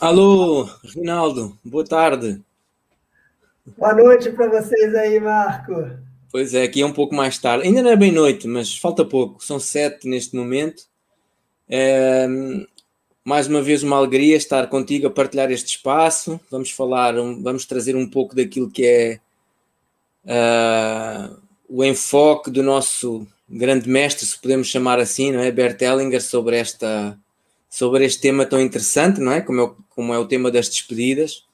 Alô, Rinaldo, boa tarde. Boa noite para vocês aí, Marco. Pois é, aqui é um pouco mais tarde. Ainda não é bem noite, mas falta pouco. São sete neste momento. É, mais uma vez uma alegria estar contigo a partilhar este espaço. Vamos falar, vamos trazer um pouco daquilo que é uh, o enfoque do nosso grande mestre, se podemos chamar assim, não é? Bert Hellinger, sobre esta sobre este tema tão interessante, não é? Como é, como é o tema das despedidas.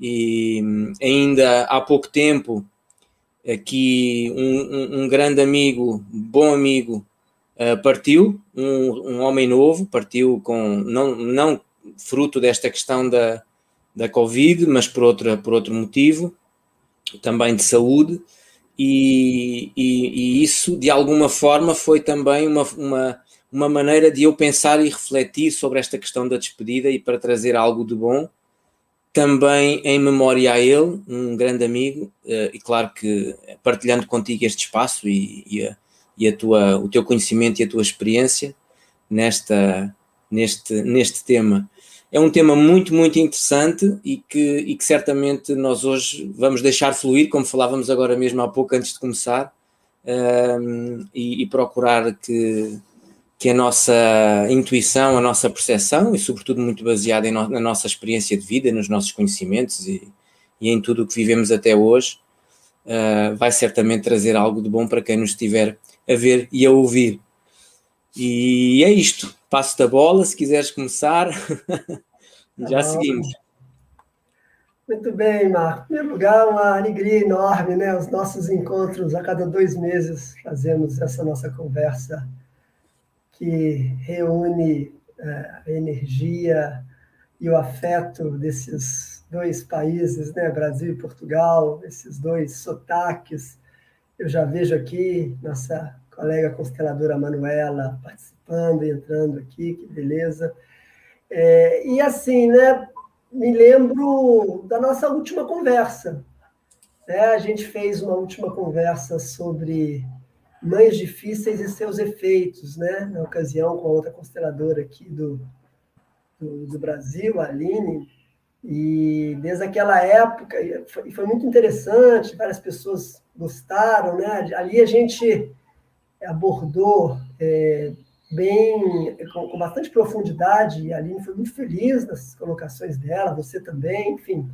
E hum, ainda há pouco tempo, aqui um, um, um grande amigo, bom amigo, uh, partiu, um, um, homem novo, partiu com, não, não fruto desta questão da, da Covid, mas por, outra, por outro motivo, também de saúde, e, e, e isso de alguma forma foi também uma, uma uma maneira de eu pensar e refletir sobre esta questão da despedida e para trazer algo de bom, também em memória a ele, um grande amigo, eh, e claro que partilhando contigo este espaço e, e, a, e a tua, o teu conhecimento e a tua experiência nesta, neste, neste tema. É um tema muito, muito interessante e que, e que certamente nós hoje vamos deixar fluir, como falávamos agora mesmo há pouco antes de começar, um, ehm, e procurar que, que a nossa intuição, a nossa percepção, e sobretudo muito baseada no, na nossa experiência de vida, nos nossos conhecimentos e, e em tudo o que vivemos até hoje, uh, vai certamente trazer algo de bom para quem nos estiver a ver e a ouvir. E é isto. Passo da bola, se quiseres começar, já ah, seguimos. Muito bem, Marco. Em primeiro lugar, uma alegria enorme, né? Os nossos encontros a cada dois meses fazemos essa nossa conversa que reúne é, a energia e o afeto desses dois países, né, Brasil e Portugal, esses dois sotaques. Eu já vejo aqui nossa colega consteladora Manuela participando e entrando aqui, que beleza. É, e assim, né, me lembro da nossa última conversa. Né? A gente fez uma última conversa sobre Mães Difíceis e Seus Efeitos, né? na ocasião com a outra consteladora aqui do, do, do Brasil, a Aline, e desde aquela época, foi, foi muito interessante, várias pessoas gostaram, né? ali a gente abordou é, bem, com, com, bastante profundidade, e a Aline foi muito feliz nas colocações dela, você também, enfim,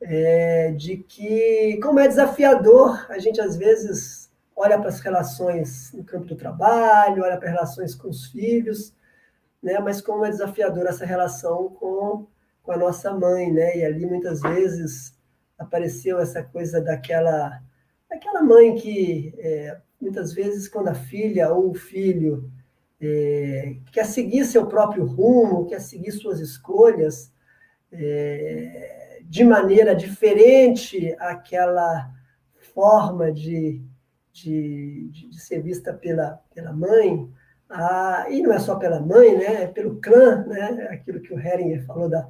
é, de que como é desafiador a gente às vezes olha para as relações no campo do trabalho, olha para as relações com os filhos, né? Mas como é desafiadora essa relação com, com a nossa mãe, né? E ali muitas vezes apareceu essa coisa daquela daquela mãe que é, muitas vezes quando a filha ou o filho é, quer seguir seu próprio rumo, quer seguir suas escolhas é, de maneira diferente àquela forma de de, de, de ser vista pela, pela mãe, a, e não é só pela mãe, né, é pelo clã, né, aquilo que o Heringer falou da,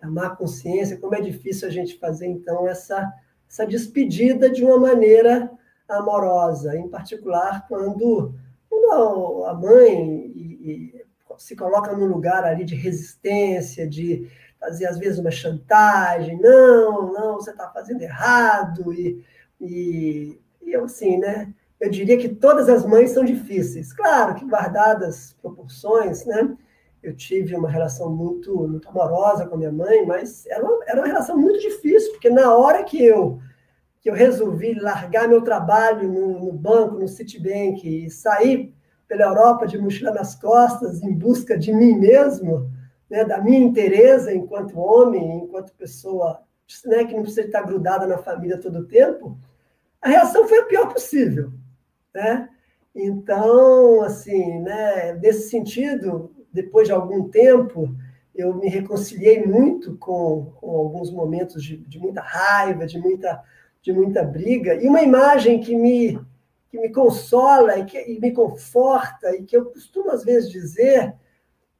da má consciência, como é difícil a gente fazer, então, essa, essa despedida de uma maneira amorosa, em particular quando, quando a mãe e, e se coloca num lugar ali de resistência, de fazer, às vezes, uma chantagem, não, não, você está fazendo errado, e, e e eu, assim, né? Eu diria que todas as mães são difíceis. Claro que guardadas proporções, né? Eu tive uma relação muito, muito amorosa com a minha mãe, mas era uma, era uma relação muito difícil, porque na hora que eu que eu resolvi largar meu trabalho no, no banco, no Citibank, e sair pela Europa de mochila nas costas em busca de mim mesmo, né, da minha interesse enquanto homem, enquanto pessoa né, que não precisa estar grudada na família todo o tempo, a reação foi a pior possível, né? Então, assim, né, nesse sentido, depois de algum tempo, eu me reconciliei muito com, com alguns momentos de, de, muita raiva, de muita, de muita briga, e uma imagem que me, que me consola e, que, e me conforta, e que eu costumo às vezes dizer,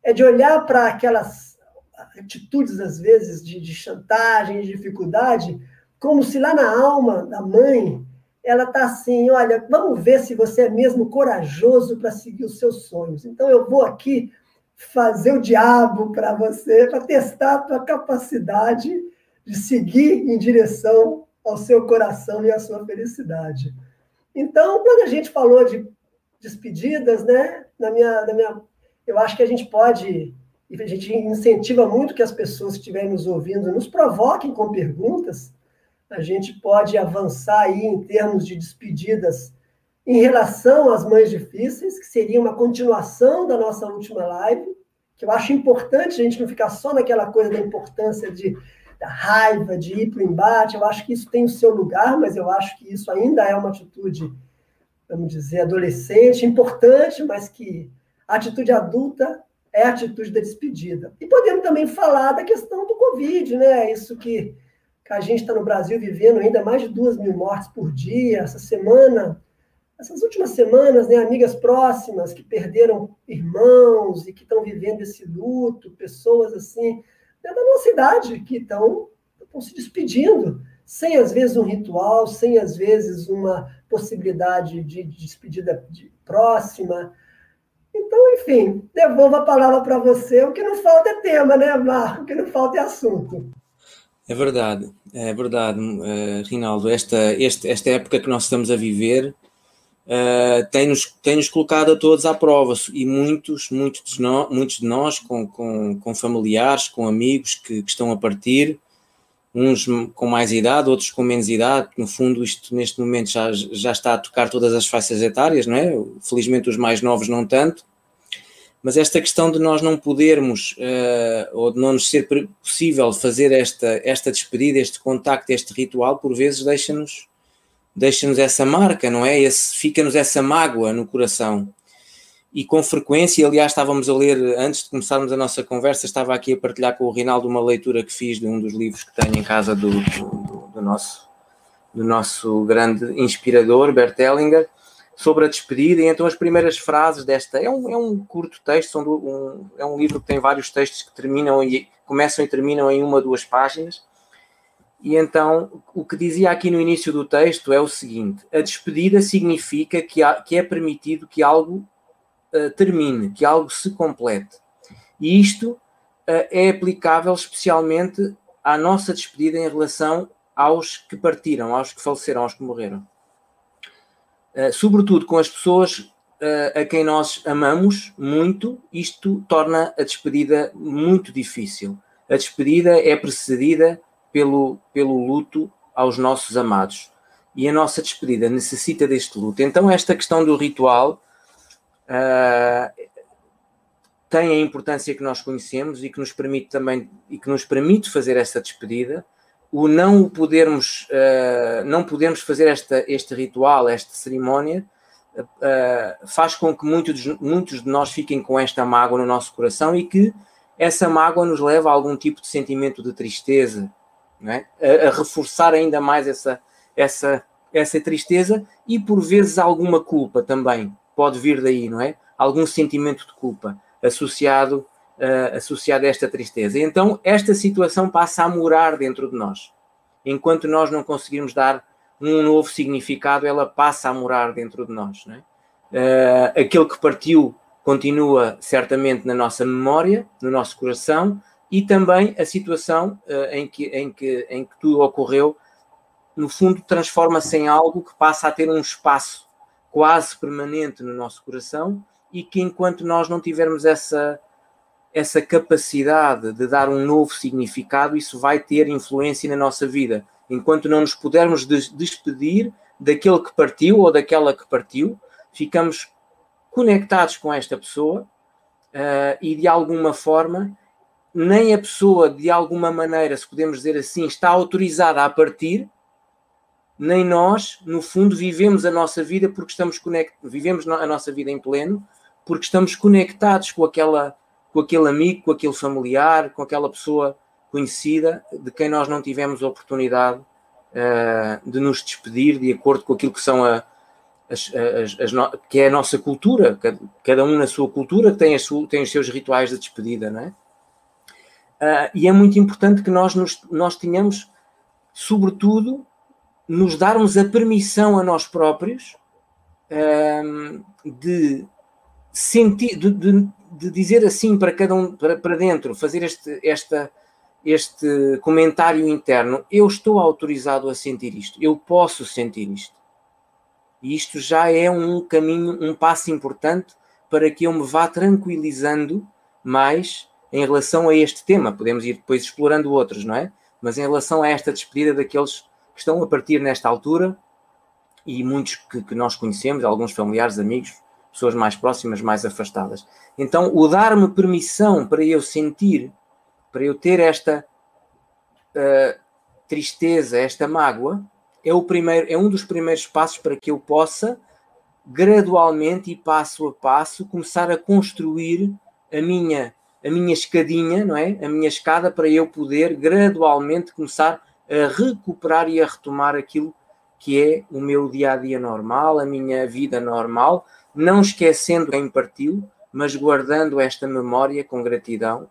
é de olhar para aquelas atitudes, às vezes, de, de chantagem, de dificuldade, como se lá na alma da mãe ela está assim: olha, vamos ver se você é mesmo corajoso para seguir os seus sonhos. Então, eu vou aqui fazer o diabo para você, para testar a tua capacidade de seguir em direção ao seu coração e à sua felicidade. Então, quando a gente falou de despedidas, né, na minha, na minha, eu acho que a gente pode, a gente incentiva muito que as pessoas que estiverem nos ouvindo nos provoquem com perguntas, a gente pode avançar aí em termos de despedidas em relação às mães difíceis, que seria uma continuação da nossa última live, que eu acho importante a gente não ficar só naquela coisa da importância de, da raiva, de ir para o embate. Eu acho que isso tem o seu lugar, mas eu acho que isso ainda é uma atitude, vamos dizer, adolescente, importante, mas que a atitude adulta é a atitude da despedida. E podemos também falar da questão do Covid, né? Isso que, que a gente está no Brasil vivendo ainda mais de duas mil mortes por dia. Essa semana essas últimas semanas, né, amigas próximas que perderam irmãos e que estão vivendo esse luto, pessoas assim, né, da nossa idade, que estão, se despedindo, sem às vezes um ritual, sem às vezes uma possibilidade de, de despedida de, próxima. Então, enfim, devolvo a palavra para você. O que não falta é tema, né, Marco? O que não falta é assunto. É verdade, é verdade, uh, Rinaldo. Esta, este, esta época que nós estamos a viver uh, tem-nos tem colocado a todos à prova e muitos, muitos de nós, muitos de nós com, com, com familiares, com amigos que, que, estão a partir, uns com mais idade, outros com menos idade, no fundo isto neste momento já, já está a tocar todas as faixas etárias, não é? Felizmente os mais novos não tanto, mas esta questão de nós não podermos uh, ou de não nos ser possível fazer esta, esta despedida, este contacto, este ritual, por vezes deixa-nos deixa-nos essa marca, não é? Fica-nos essa mágoa no coração. E com frequência, aliás, estávamos a ler, antes de começarmos a nossa conversa, estava aqui a partilhar com o Rinaldo uma leitura que fiz de um dos livros que tenho em casa do, do, do nosso, do nosso grande inspirador, Bert Hellinger, sobre a despedida. E então as primeiras frases desta. É um, é um curto texto, um, é um livro que tem vários textos que terminam e começam e terminam em uma, duas páginas e então, o que dizia aqui no início do texto é o seguinte: a despedida significa que, há, que é permitido que algo uh, termine, que algo se complete. E isto uh, é aplicável especialmente à nossa despedida em relação aos que partiram, aos que faleceram, aos que morreram. Uh, sobretudo com as pessoas a quem nós amamos muito, isto torna a despedida muito difícil. A despedida é precedida pelo, pelo luto aos nossos amados. E a nossa despedida necessita deste luto. Então, esta questão do ritual uh, tem a importância que nós conhecemos e que nos permite também e que nos permite fazer essa despedida. O não podermos, uh, não podermos fazer esta, este ritual, esta cerimónia, uh, faz com que muitos, muitos de nós fiquem com esta mágoa no nosso coração e que essa mágoa nos leva a algum tipo de sentimento de tristeza, é? a, a, reforçar ainda mais essa, essa, essa tristeza e por vezes alguma culpa também pode vir daí, não é? Algum sentimento de culpa associado, uh, associado a esta tristeza. Então esta situação passa a morar dentro de nós. Enquanto nós não conseguirmos dar um novo significado, ela passa a morar dentro de nós. É? Uh, aquele que partiu continua certamente na nossa memória, no nosso coração, e também a situação uh, em, que, em, que, em que tudo ocorreu, no fundo, transforma-se em algo que passa a ter um espaço quase permanente no nosso coração e que enquanto nós não tivermos essa, essa capacidade de dar um novo significado, isso vai ter influência na nossa vida. Enquanto não nos pudermos despedir daquele que partiu ou daquela que partiu, ficamos conectados com esta pessoa uh, e de alguma forma nem a pessoa, de alguma maneira, se podemos dizer assim, está autorizada a partir, nem nós, no fundo, vivemos a nossa vida porque estamos conectados, vivemos a nossa vida em pleno, porque estamos conectados com aquela, com aquele amigo, com aquele familiar, com aquela pessoa conhecida de quem nós não tivemos oportunidade uh, de nos despedir de acordo com aquilo que são a, as, as, as no, que é a nossa cultura, cada, cada um na sua cultura tem, a tem os seus rituais de despedida, não é? Uh, e é muito importante que nós, nos, nós tenhamos, sobretudo, nos darmos a permissão a nós próprios uh, de sentir, de, de, de dizer assim para cada um, para, para dentro, fazer este, esta, este comentário interno, eu estou autorizado a sentir isto, eu posso sentir isto. E isto já é um caminho, um passo importante para que eu me vá tranquilizando mais em relação a este tema. Podemos ir depois explorando outros, não é? Mas em relação a esta despedida daqueles que estão a partir nesta altura e muitos que, que nós conhecemos, alguns familiares, amigos, pessoas mais próximas, mais afastadas. Então, o dar-me permissão para eu sentir, para eu ter esta uh, tristeza, esta mágoa, é, o primeiro, é um dos primeiros passos para que eu possa, gradualmente e passo a passo, começar a construir a minha, a minha escadinha, não é? A minha escada para eu poder gradualmente começar a recuperar e a retomar aquilo que é o meu dia a dia normal, a minha vida normal, não esquecendo quem partiu, mas guardando esta memória com gratidão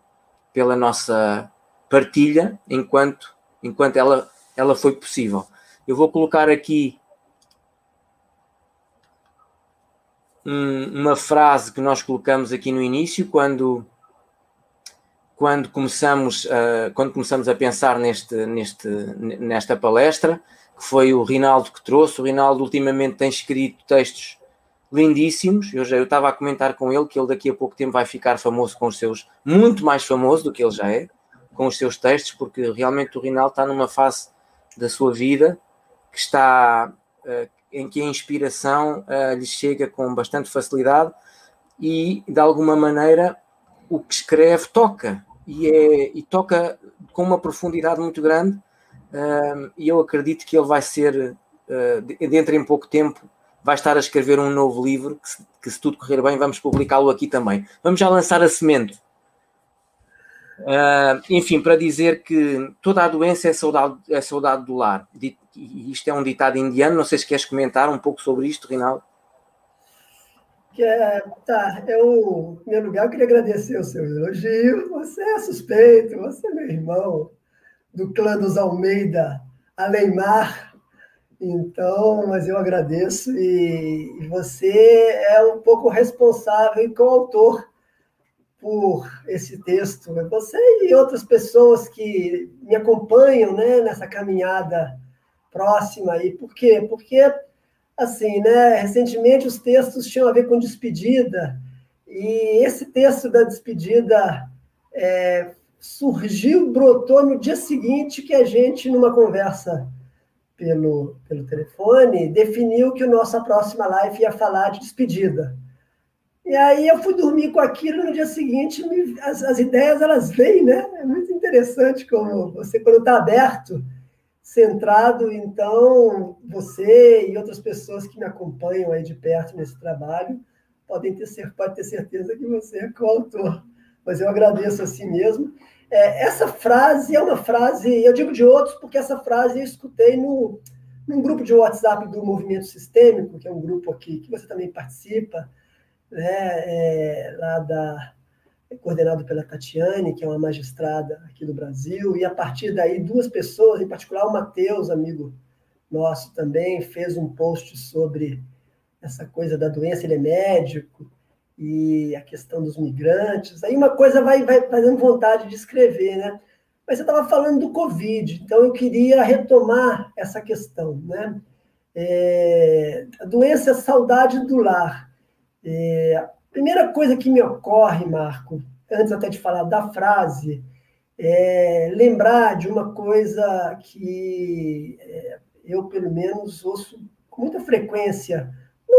pela nossa partilha enquanto, enquanto ela, ela foi possível. Eu vou colocar aqui um, uma frase que nós colocamos aqui no início, quando, quando, começamos, uh, quando começamos a pensar neste, neste, nesta palestra, que foi o Rinaldo que trouxe. O Rinaldo ultimamente tem escrito textos lindíssimos. Eu já eu estava a comentar com ele que ele daqui a pouco tempo vai ficar famoso com os seus, muito mais famoso do que ele já é, com os seus textos, porque realmente o Rinaldo está numa fase da sua vida que está uh, em que a inspiração uh, lhe chega com bastante facilidade e de alguma maneira o que escreve toca e, é, e toca com uma profundidade muito grande e eu acredito que ele vai ser uh, dentro em pouco tempo vai estar a escrever um novo livro que se, que se tudo correr bem vamos publicá-lo aqui também vamos já lançar a semente Uh, enfim, para dizer que toda a doença é saudade, é saudade do lar. E isto é um ditado indiano, não sei se queres comentar um pouco sobre isto, Rinaldo. Que é, tá, eu, em primeiro lugar, eu queria agradecer o seu elogio. Você é suspeito, você é meu irmão, do clã dos Almeida, Aleimar. Então, mas eu agradeço e, você é um pouco responsável e coautor por esse texto. Você e outras pessoas que me acompanham né, nessa caminhada próxima. E por quê? Porque, assim, né, recentemente os textos tinham a ver com despedida, e esse texto da despedida é, surgiu, brotou no dia seguinte que a gente, numa conversa pelo, pelo telefone, definiu que a nossa próxima live ia falar de despedida. E aí eu fui dormir com aquilo no dia seguinte me, as, as, ideias elas vêm, né? É muito interessante como você quando está aberto, centrado, então você e outras pessoas que me acompanham aí de perto nesse trabalho podem ter pode ter certeza que você é coautor. Mas eu agradeço assim mesmo. É, essa frase é uma frase, eu digo de outros porque essa frase eu escutei no num grupo de WhatsApp do Movimento Sistêmico, que é um grupo aqui que você também participa né, é, lá da, é coordenado pela Tatiane, que é uma magistrada aqui do Brasil, e a partir daí duas pessoas, em particular o Matheus, amigo nosso também, fez um post sobre essa coisa da doença, ele é médico, e a questão dos migrantes. Aí uma coisa vai, vai fazendo vontade de escrever, né? Mas você estava falando do Covid, então eu queria retomar essa questão, né? É, a doença é saudade do lar. É, a primeira coisa que me ocorre, Marco, antes até de falar da frase, é lembrar de uma coisa que é, eu, pelo menos, ouço com muita frequência,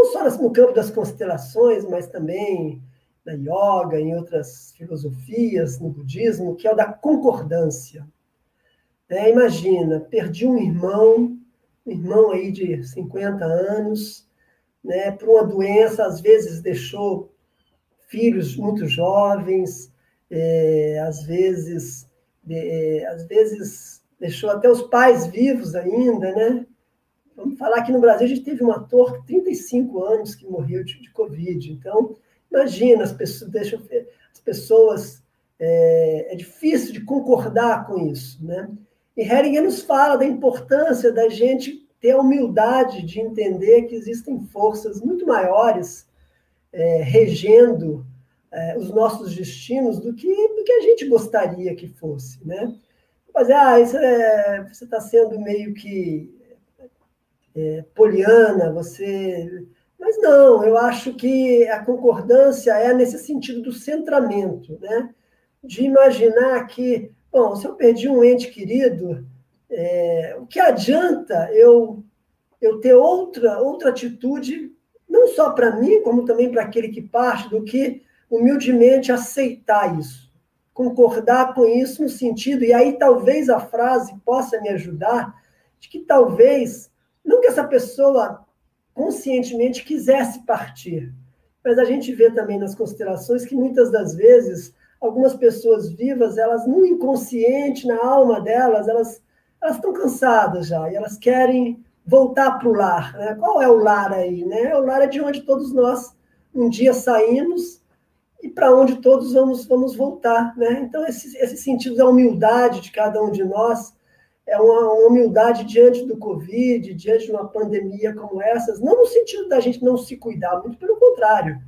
não só no campo das constelações, mas também na yoga, em outras filosofias, no budismo, que é o da concordância. É, imagina, perdi um irmão, um irmão aí de 50 anos, né, por uma doença, às vezes deixou filhos muito jovens, é, às vezes, é, às vezes deixou até os pais vivos ainda, né? Vamos falar que no Brasil a gente teve um ator de 35 anos que morreu de, de Covid. Então, imagina, as pessoas deixam as pessoas é, é difícil de concordar com isso, né? E Heringer nos fala da importância da gente ter a humildade de entender que existem forças muito maiores é, regendo é, os nossos destinos do que, do que a gente gostaria que fosse, né? Mas, ah, isso é, você está sendo meio que é, poliana, você... Mas não, eu acho que a concordância é nesse sentido do centramento, né? De imaginar que, bom, se eu perdi um ente querido, é, o que adianta eu, eu ter outra, outra atitude, não só para mim, como também para aquele que parte, do que humildemente aceitar isso, concordar com isso no sentido, e aí talvez a frase possa me ajudar, de que talvez, não que essa pessoa conscientemente quisesse partir, mas a gente vê também nas considerações que muitas das vezes algumas pessoas vivas, elas no inconsciente, na alma delas, elas elas estão cansadas já e elas querem voltar para o lar. Né? Qual é o lar aí? Né? O lar é de onde todos nós um dia saímos e para onde todos vamos, vamos voltar. Né? Então, esse, esse sentido da humildade de cada um de nós é uma, humildade diante do Covid, diante de uma pandemia como essas, não no sentido da gente não se cuidar, muito pelo contrário.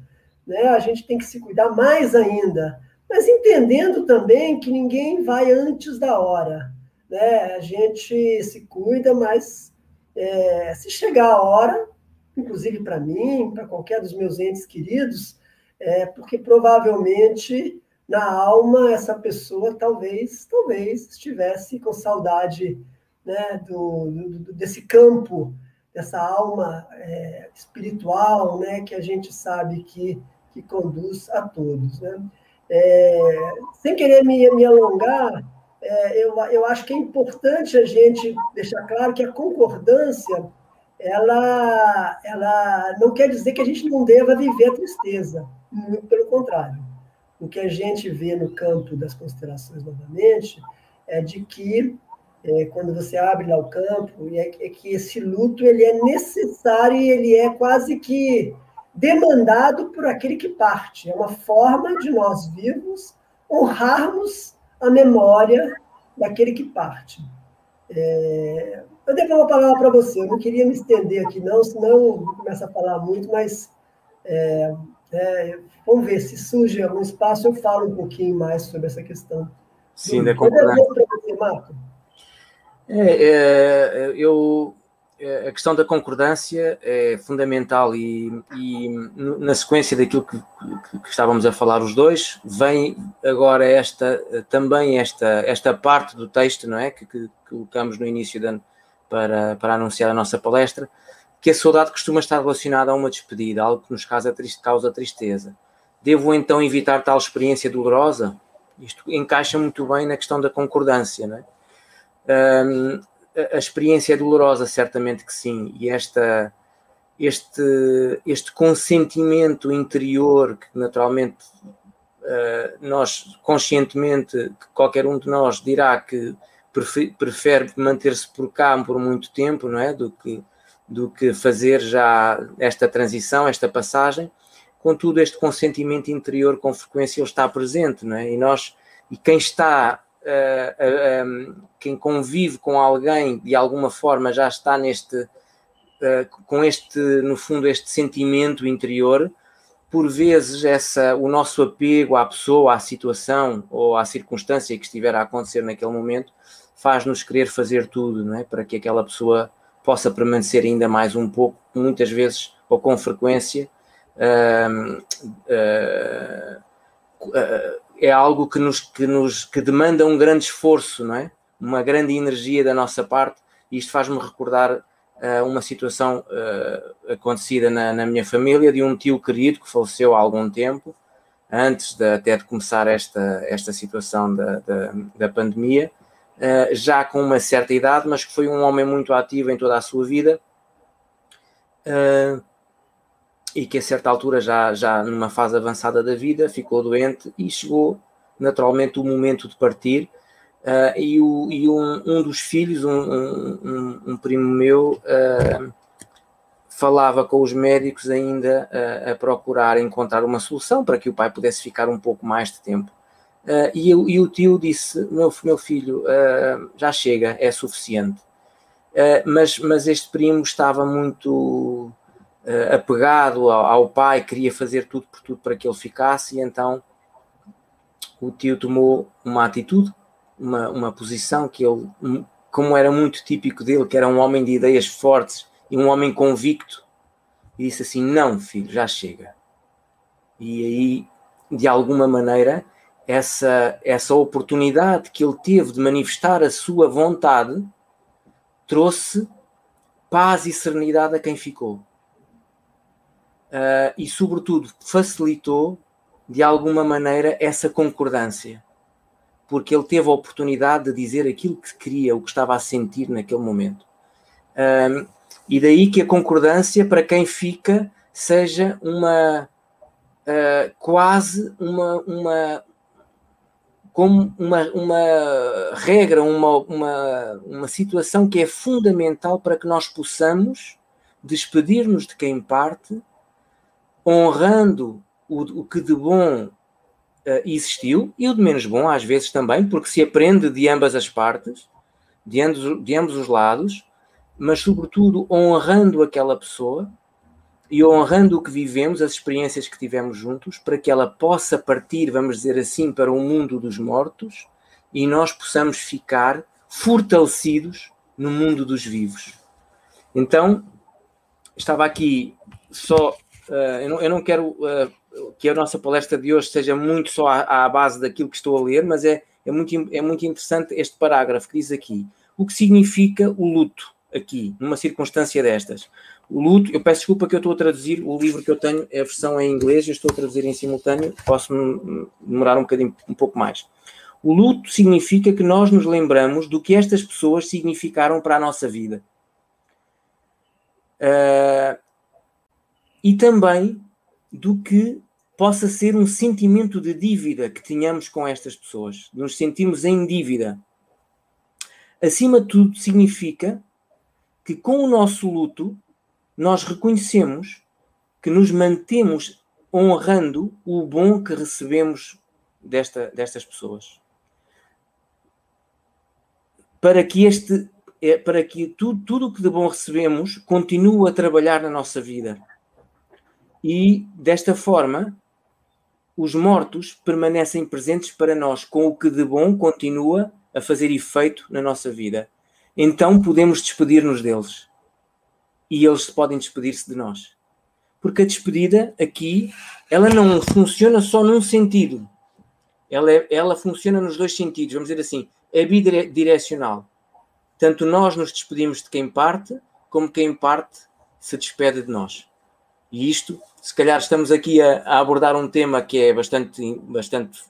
Né? A gente tem que se cuidar mais ainda, mas entendendo também que ninguém vai antes da hora. Né? A gente se cuida, mas é, se chegar a hora, inclusive para mim, para qualquer dos meus entes queridos, é porque provavelmente na alma essa pessoa talvez, talvez estivesse com saudade né, do, do desse campo, dessa alma é, espiritual, né, que a gente sabe que, que conduz a todos. Né? É, sem querer me, me alongar, é, eu, eu acho que é importante a gente deixar claro que a concordância ela, ela não quer dizer que a gente não deva viver a tristeza, muito pelo contrário. O que a gente vê no campo das constelações novamente é de que é, quando você abre lá o campo, é, é que esse luto ele é necessário e ele é quase que demandado por aquele que parte. É uma forma de nós vivos honrarmos a memória daquele que parte. É, eu devo uma palavra para você, eu não queria me estender aqui, não, senão começa a falar muito, mas é, é, vamos ver se surge algum espaço, eu falo um pouquinho mais sobre essa questão. Sim, da concordância. Marco? É, é, eu a questão da concordância é fundamental e, e na sequência daquilo que, que, que, estávamos a falar os dois, vem agora esta também esta, esta parte do texto, não é? Que, que colocamos no início de ano para, para anunciar a nossa palestra, que a saudade costuma estar relacionada a uma despedida, algo que nos causa, causa tristeza. Devo então evitar tal experiência dolorosa? Isto encaixa muito bem na questão da concordância, não é? Um, a experiência é dolorosa, certamente que sim, e esta, este, este consentimento interior que naturalmente uh, nós conscientemente, que qualquer um de nós dirá que prefere manter-se por cá por muito tempo, não é? Do que, do que fazer já esta transição, esta passagem. Contudo, este consentimento interior com frequência ele está presente, não é? E nós, e quem está uh, uh, quem convive com alguém de alguma forma já está neste, uh, com este, no fundo, este sentimento interior, por vezes essa, o nosso apego à pessoa, à situação ou à circunstância que estiver a acontecer naquele momento faz-nos querer fazer tudo, não é? Para que aquela pessoa possa permanecer ainda mais um pouco, muitas vezes ou com frequência, uh, uh, é algo que nos, que nos que demanda um grande esforço, não é? Uma grande energia da nossa parte, e isto faz-me recordar uh, uma situação acontecida na, na, minha família de um tio querido que faleceu há algum tempo, antes de, até de começar esta, esta situação da, da, da pandemia, uh, já com uma certa idade, mas que foi um homem muito ativo em toda a sua vida. Uh, e que a certa altura, já, já numa fase avançada da vida, ficou doente e chegou naturalmente o momento de partir. Uh, e, o, e um, um, dos filhos, um, um, um primo meu, falava com os médicos ainda a procurar encontrar uma solução para que o pai pudesse ficar um pouco mais de tempo. E, e, o tio disse: Meu, meu filho, já chega, é suficiente. mas, mas este primo estava muito uh, apegado ao, ao, pai, queria fazer tudo por tudo para que ele ficasse, e então o tio tomou uma atitude, uma, uma posição que ele, como era muito típico dele, que era um homem de ideias fortes e um homem convicto, e disse assim: Não, filho, já chega. E aí, de alguma maneira, essa, essa oportunidade que ele teve de manifestar a sua vontade trouxe paz e serenidade a quem ficou. Uh, e, sobretudo, facilitou de alguma maneira essa concordância, porque ele teve a oportunidade de dizer aquilo que queria, o que estava a sentir naquele momento. Um, e daí que a concordância, para quem fica, seja uma uh, quase uma, uma como uma, uma regra, uma, uma, uma situação que é fundamental para que nós possamos despedir-nos de quem parte, honrando o, o que de bom uh, existiu e o de menos bom, às vezes também, porque se aprende de ambas as partes, de ambos, de ambos os lados, mas sobretudo honrando aquela pessoa e honrando o que vivemos, as experiências que tivemos juntos, para que ela possa partir, vamos dizer assim, para o mundo dos mortos e nós possamos ficar fortalecidos no mundo dos vivos. Então, estava aqui só. Uh, eu, não, eu, não, quero uh, que a nossa palestra de hoje seja muito só à, à, base daquilo que estou a ler, mas é, é, muito, é muito interessante este parágrafo que diz aqui. O que significa o luto aqui, numa circunstância destas? O luto, eu peço desculpa que eu estou a traduzir o livro que eu tenho, é a versão em inglês, eu estou a traduzir em simultâneo, posso demorar um bocadinho, um pouco mais. O luto significa que nós nos lembramos do que estas pessoas significaram para a nossa vida. Uh, e também do que possa ser um sentimento de dívida que tenhamos com estas pessoas, nos sentimos em dívida. Acima de tudo, significa que com o nosso luto nós reconhecemos que nos mantemos honrando o bom que recebemos desta, destas pessoas. Para que este é, para que tudo, tudo o que de bom recebemos continue a trabalhar na nossa vida. E desta forma, os mortos permanecem presentes para nós, com o que de bom continua a fazer efeito na nossa vida. Então podemos despedir-nos deles e eles podem despedir-se de nós. Porque a despedida aqui, ela não funciona só num sentido. Ela, é, ela funciona nos dois sentidos, vamos dizer assim, é bidirecional. Tanto nós nos despedimos de quem parte, como quem parte se despede de nós. E isto, se calhar estamos aqui a, a abordar um tema que é bastante, bastante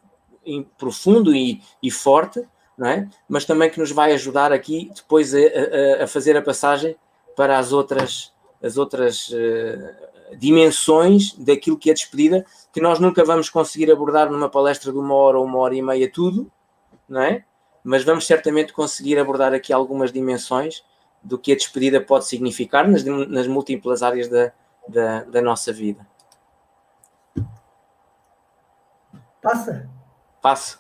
profundo e, e forte, é? mas também que nos vai ajudar aqui depois a, a, a fazer a passagem para as outras, as outras uh, dimensões daquilo que é despedida, que nós nunca vamos conseguir abordar numa palestra de uma hora ou uma hora e meia tudo, não é? Mas vamos certamente conseguir abordar aqui algumas dimensões do que a despedida pode significar nas, nas múltiplas áreas da, da, da nossa vida. Passa? Passa.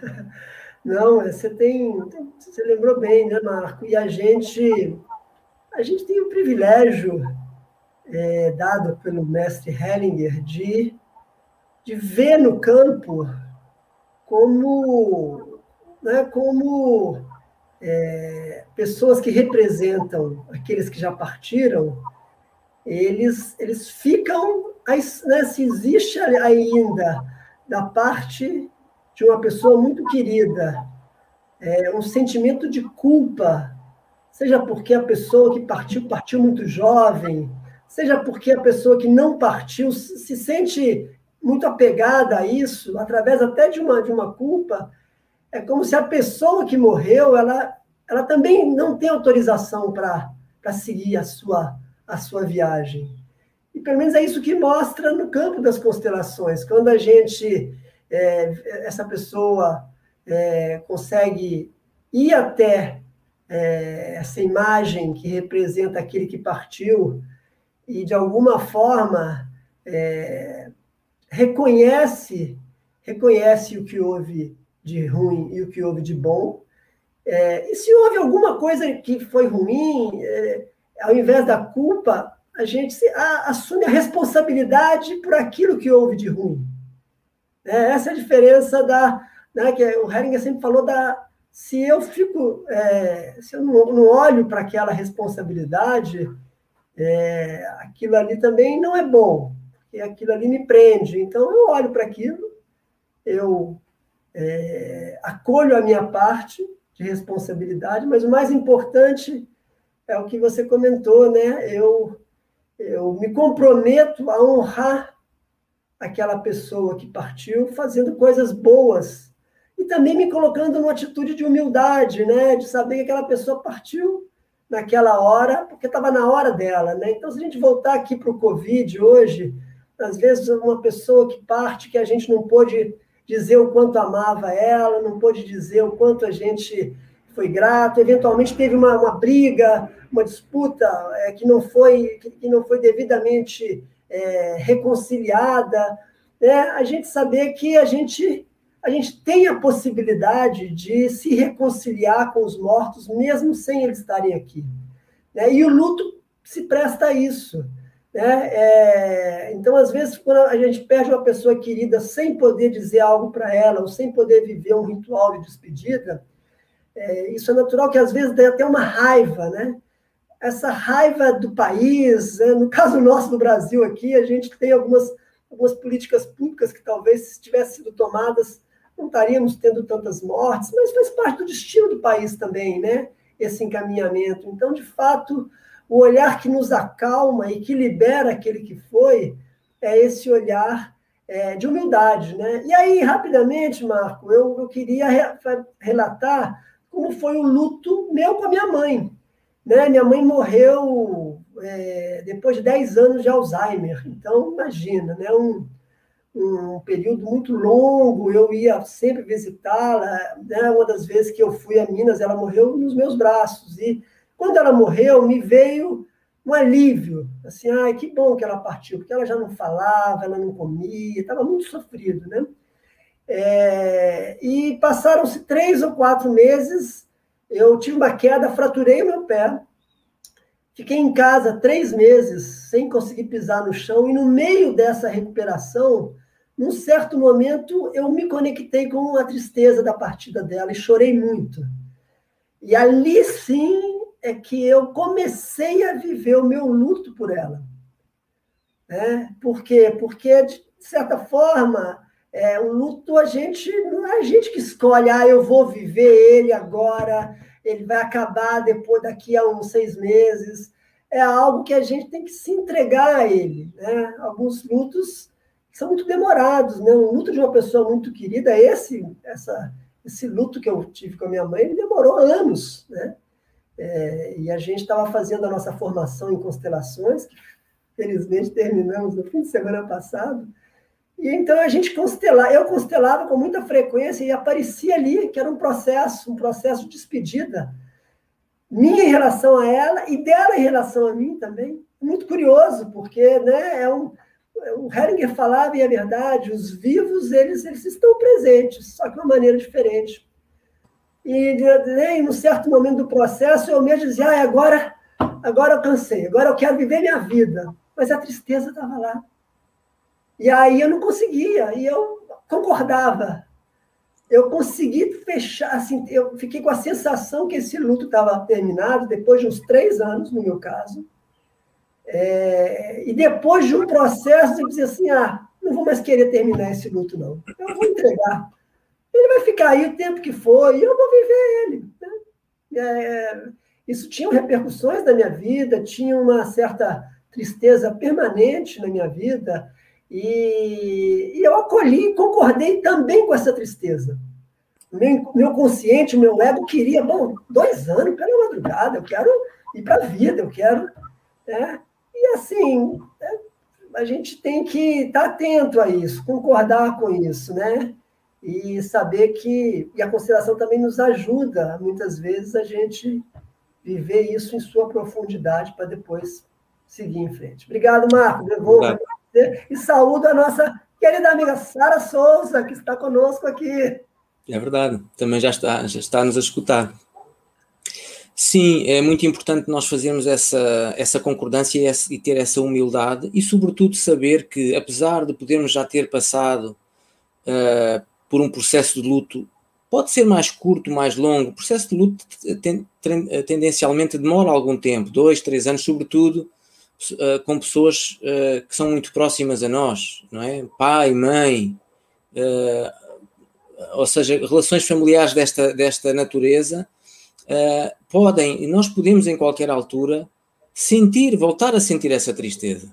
Não, você tem. Você lembrou bem, né, Marco? E a gente a gente tem o privilégio é, dado pelo mestre Hellinger de, de ver no campo como, né, como é, pessoas que representam aqueles que já partiram, eles, eles ficam, né, se existe ainda da parte de uma pessoa muito querida, é, um sentimento de culpa seja porque a pessoa que partiu partiu muito jovem, seja porque a pessoa que não partiu se sente muito apegada a isso, através até de uma, de uma culpa, é como se a pessoa que morreu, ela, ela também não tem autorização para seguir a sua, a sua viagem. E pelo menos é isso que mostra no campo das constelações. Quando a gente, é, essa pessoa é, consegue ir até é, essa imagem que representa aquele que partiu e, de alguma forma, é, reconhece, reconhece o que houve de ruim e o que houve de bom. É, e se houve alguma coisa que foi ruim, é, ao invés da culpa, a gente assume a responsabilidade por aquilo que houve de ruim. É, essa é a diferença da. Né, que o Heringer sempre falou da. Se eu fico. É, se eu não, não olho para aquela responsabilidade, é, aquilo ali também não é bom, porque aquilo ali me prende. Então, eu olho para aquilo, eu é, acolho a minha parte de responsabilidade, mas o mais importante é o que você comentou, né? Eu, eu me comprometo a honrar aquela pessoa que partiu fazendo coisas boas e também me colocando numa atitude de humildade, né? De saber que aquela pessoa partiu naquela hora, porque estava na hora dela, né? Então, se a gente voltar aqui para o Covid hoje, às vezes uma pessoa que parte que a gente não pôde dizer o quanto amava ela, não pôde dizer o quanto a gente foi grato, eventualmente teve uma, uma briga, uma disputa é, que, não foi, que não foi devidamente é, reconciliada, né? a gente saber que a gente a gente tem a possibilidade de se reconciliar com os mortos, mesmo sem eles estarem aqui. Né? E o luto se presta a isso. Né? É, então, às vezes, quando a gente perde uma pessoa querida sem poder dizer algo para ela, ou sem poder viver um ritual de despedida, é, isso é natural que às vezes dê até uma raiva, né? Essa raiva do país, né? no caso nosso do Brasil aqui, a gente tem algumas, algumas políticas públicas que talvez, se tivessem sido tomadas não estaríamos tendo tantas mortes, mas faz parte do destino do país também, né? Esse encaminhamento. Então, de fato, o olhar que nos acalma e que libera aquele que foi é esse olhar é, de humildade, né? E aí, rapidamente, Marco, eu, eu queria re, relatar como foi o luto meu com a minha mãe. Né? Minha mãe morreu é, depois de 10 anos de Alzheimer. Então, imagina, né? Um, um período muito longo, eu ia sempre visitá-la. Né? Uma das vezes que eu fui a Minas, ela morreu nos meus braços. E quando ela morreu, me veio um alívio. Assim, ai, que bom que ela partiu, porque ela já não falava, ela não comia, estava muito sofrido, né? É, e passaram-se três ou quatro meses, eu tive uma queda, fraturei o meu pé, fiquei em casa três meses sem conseguir pisar no chão, e no meio dessa recuperação, num certo momento, eu me conectei com a tristeza da partida dela e chorei muito. E ali sim é que eu comecei a viver o meu luto por ela. É, por quê? Porque, de certa forma, é, o luto a gente não é a gente que escolhe, ah, eu vou viver ele agora, ele vai acabar depois daqui a uns seis meses. É algo que a gente tem que se entregar a ele. Né? Alguns lutos são muito demorados, né? Um luto de uma pessoa muito querida, esse, essa, esse luto que eu tive com a minha mãe, demorou anos, né? É, e a gente estava fazendo a nossa formação em constelações, que felizmente terminamos no fim de semana passado. E então a gente constelava, eu constelava com muita frequência e aparecia ali que era um processo, um processo de despedida minha em relação a ela e dela em relação a mim também. Muito curioso, porque né, é um, o Heringer falava, e é verdade, os vivos, eles, eles estão presentes, só que de uma maneira diferente. E né, em um certo momento do processo, eu mesmo dizia, ah, agora, agora eu cansei, agora eu quero viver minha vida. Mas a tristeza estava lá. E aí eu não conseguia, e eu concordava. Eu consegui fechar, assim, eu fiquei com a sensação que esse luto estava terminado depois de uns três anos, no meu caso, é, e depois de um processo, eu disse assim: ah, não vou mais querer terminar esse luto, não. Eu vou entregar. Ele vai ficar aí o tempo que for e eu vou viver ele. Né? É, isso tinha repercussões na minha vida, tinha uma certa tristeza permanente na minha vida, e, e eu acolhi, concordei também com essa tristeza. Meu, meu consciente, meu ego queria, bom, dois anos pela madrugada, eu quero ir para a vida, eu quero. Né? Assim, né, a gente tem que estar atento a isso, concordar com isso, né? E saber que. E a consideração também nos ajuda, muitas vezes, a gente viver isso em sua profundidade para depois seguir em frente. Obrigado, Marco. Devolvo e saúdo a nossa querida amiga Sara Souza, que está conosco aqui. É verdade, também já está, já está nos a escutar. Sim, é muito importante nós fazermos essa, essa concordância e, essa, e, ter essa humildade e, sobretudo, saber que, apesar de podermos já ter passado uh, por um processo de luto, pode ser mais curto, mais longo, o processo de luto ten, ten, tendencialmente demora algum tempo dois, três anos, sobretudo uh, com pessoas uh, que são muito próximas a nós, não é? Pai, mãe, ou seja, relações familiares desta, desta natureza uh, podem, nós podemos em qualquer altura sentir, voltar a sentir essa tristeza.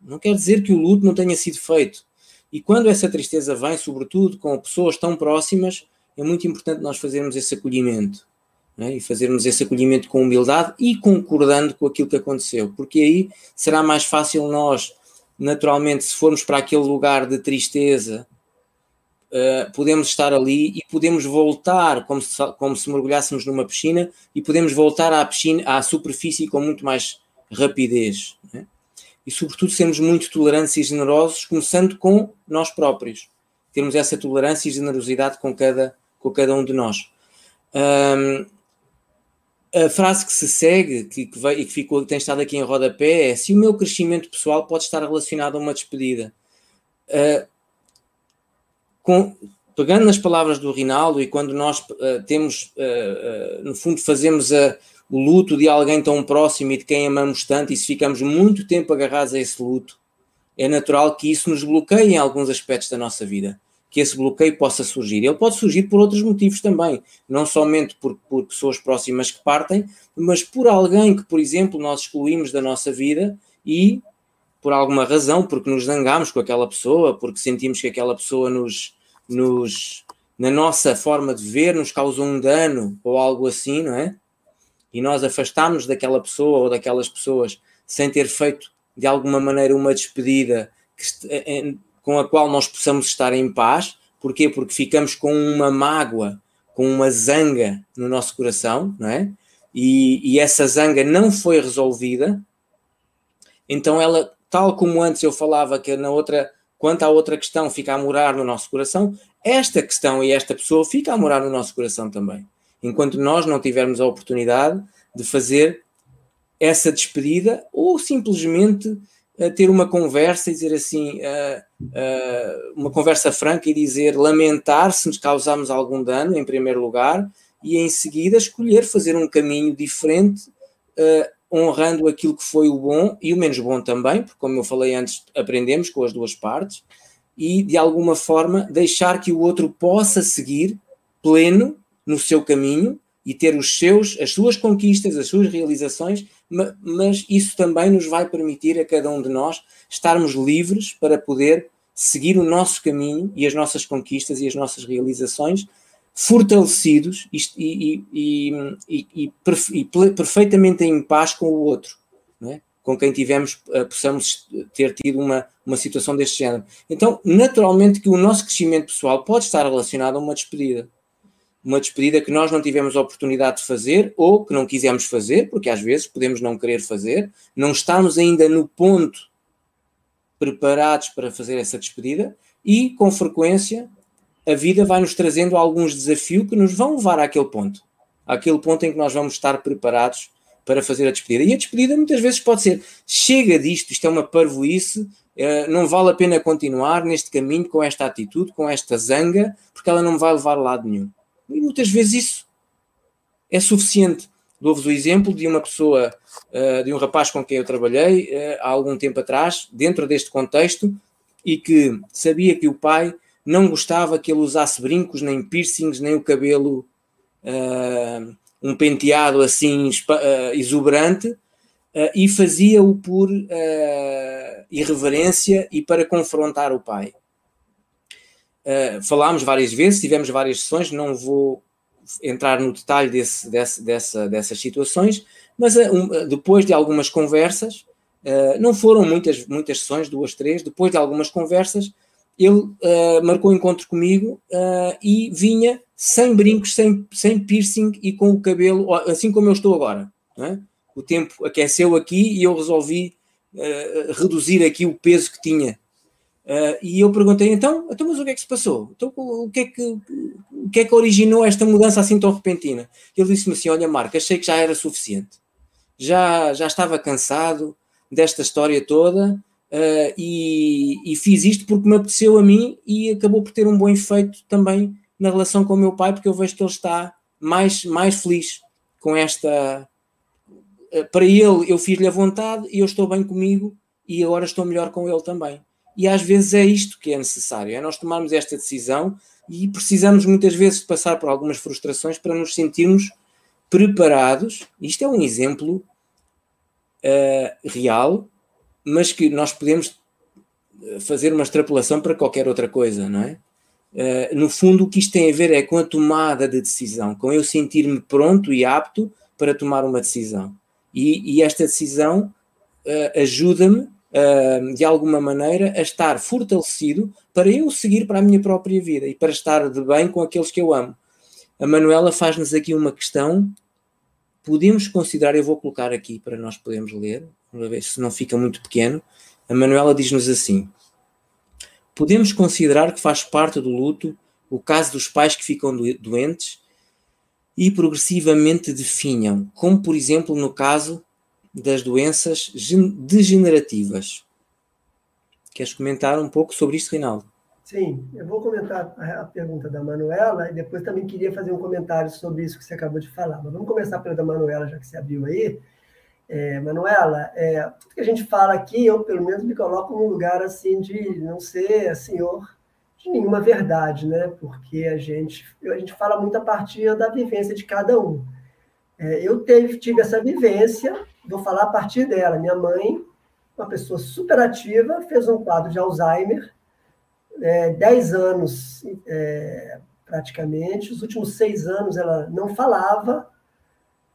Não quer dizer que o luto não tenha sido feito. E quando essa tristeza vem, sobretudo com pessoas tão próximas, é muito importante nós fazermos esse acolhimento. É? E fazermos esse acolhimento com humildade e concordando com aquilo que aconteceu. Porque aí será mais fácil nós, naturalmente, se formos para aquele lugar de tristeza, uh, podemos estar ali e podemos voltar como se, como se mergulhássemos numa piscina e podemos voltar à piscina, à superfície com muito mais rapidez. Né? E, sobretudo, sermos muito tolerantes e generosos, começando com nós próprios. Termos essa tolerância e generosidade com cada, com cada um de nós. Um, a frase que se segue que, que, veio, e que ficou, tem estado aqui em rodapé é: se o meu crescimento pessoal pode estar relacionado a uma despedida. Uh, com, pegando nas palavras do Rinaldo e quando nós uh, temos, uh, uh, no fundo, fazemos o luto de alguém tão próximo e de quem amamos tanto, e se ficamos muito tempo agarrados a esse luto, é natural que isso nos bloqueie em alguns aspectos da nossa vida, que esse bloqueio possa surgir. Ele pode surgir por outros motivos também, não somente por, por pessoas próximas que partem, mas por alguém que, por exemplo, nós excluímos da nossa vida e por alguma razão, porque nos zangamos com aquela pessoa, porque sentimos que aquela pessoa nos, nos, na nossa forma de ver, nos causou um dano ou algo assim, não é? E nós afastámos daquela pessoa ou daquelas pessoas sem ter feito de alguma maneira uma despedida que, com a qual nós possamos estar em paz. Porquê? Porque ficamos com uma mágoa, com uma zanga no nosso coração, não é? E, e essa zanga não foi resolvida, então ela, tal como antes eu falava que na outra Quanto à outra questão fica a morar no nosso coração, esta questão e esta pessoa fica a morar no nosso coração também. Enquanto nós não tivermos a oportunidade de fazer essa despedida ou simplesmente uh, ter uma conversa e dizer assim, uh, uh, uma conversa franca e dizer, lamentar se nos causamos algum dano, em primeiro lugar, e em seguida escolher fazer um caminho diferente honrando aquilo que foi o bom e o menos bom também, porque, como eu falei antes, aprendemos com as duas partes, e de alguma forma deixar que o outro possa seguir pleno no seu caminho e ter os seus, as suas conquistas, as suas realizações, mas isso também nos vai permitir a cada um de nós estarmos livres para poder seguir o nosso caminho e as nossas conquistas e as nossas realizações fortalecidos e, e, e, e, perfeitamente em paz com o outro, é? com quem tivemos, uh, possamos ter tido uma, uma situação deste género. Então, naturalmente que o nosso crescimento pessoal pode estar relacionado a uma despedida. Uma despedida que nós não tivemos a oportunidade de fazer ou que não quisemos fazer, porque às vezes podemos não querer fazer, não estamos ainda no ponto preparados para fazer essa despedida e, com frequência, a vida vai nos trazendo alguns desafios que nos vão levar àquele ponto, àquele ponto em que nós vamos estar preparados para fazer a despedida. E a despedida muitas vezes pode ser: chega disto, isto é uma parvoíce, eh, não vale a pena continuar neste caminho com esta atitude, com esta zanga, porque ela não me vai levar a lado nenhum. E muitas vezes isso é suficiente. Dou-vos o exemplo de uma pessoa, eh, de um rapaz com quem eu trabalhei eh, há algum tempo atrás, dentro deste contexto, e que sabia que o pai não gostava que ele usasse brincos, nem piercings, nem o cabelo, uh, um penteado assim uh, exuberante, uh, e fazia-o por irreverência e para confrontar o pai. falámos várias vezes, tivemos várias sessões, não vou entrar no detalhe desse, desse, dessa, dessas situações, mas um, depois de algumas conversas, não foram muitas, muitas sessões, duas, três, depois de algumas conversas, ele uh, marcou encontro comigo uh, e vinha sem brincos, sem, sem piercing e com o cabelo, assim como eu estou agora. É? O tempo aqueceu aqui e eu resolvi uh, reduzir aqui o peso que tinha. E eu perguntei, então, então, mas o que é que se passou? Então, o que é que, o que, é que originou esta mudança assim tão repentina? Ele disse-me assim, olha Marco, achei que já era suficiente. Já, já estava cansado desta história toda uh, e, e, fiz isto porque me apeteceu a mim e acabou por ter um bom efeito também na relação com o meu pai, porque eu vejo que ele está mais, mais feliz com esta... Uh, para ele, eu fiz-lhe a vontade e eu estou bem comigo e agora estou melhor com ele também. E às vezes é isto que é necessário, é nós tomarmos esta decisão e precisamos muitas vezes de passar por algumas frustrações para nos sentirmos preparados. Isto é um exemplo uh, real, mas que nós podemos eh, fazer uma extrapolação para qualquer outra coisa, não é? Uh, no fundo, o que isto tem a ver é com a tomada de decisão, com eu sentir-me pronto e apto para tomar uma decisão. E, e esta decisão uh, ajuda-me de alguma maneira, a estar fortalecido para eu seguir para a minha própria vida e para estar de bem com aqueles que eu amo. A Manuela faz-nos aqui uma questão. Podemos considerar, eu vou colocar aqui para nós podermos ler, uma vez se não fica muito pequeno. A Manuela diz-nos assim: Podemos considerar que faz parte do luto o caso dos pais que ficam doentes e progressivamente definham, como por exemplo no caso das doenças degenerativas. Queres comentar um pouco sobre isso, Reinaldo? Sim, eu vou comentar a pergunta da Manuela e depois também queria fazer um comentário sobre isso que você acabou de falar. Mas vamos começar pela da Manuela, já que você abriu aí. É, Manuela, é, tudo que a gente fala aqui, eu pelo menos me coloco num lugar assim de não ser senhor de nenhuma verdade, né? Porque a gente, a gente fala muito a partir da vivência de cada um. É, eu teve, tive essa vivência, vou falar a partir dela. Minha mãe, uma pessoa super ativa, fez um quadro de Alzheimer, é, 10 anos é, praticamente, os últimos seis anos ela não falava,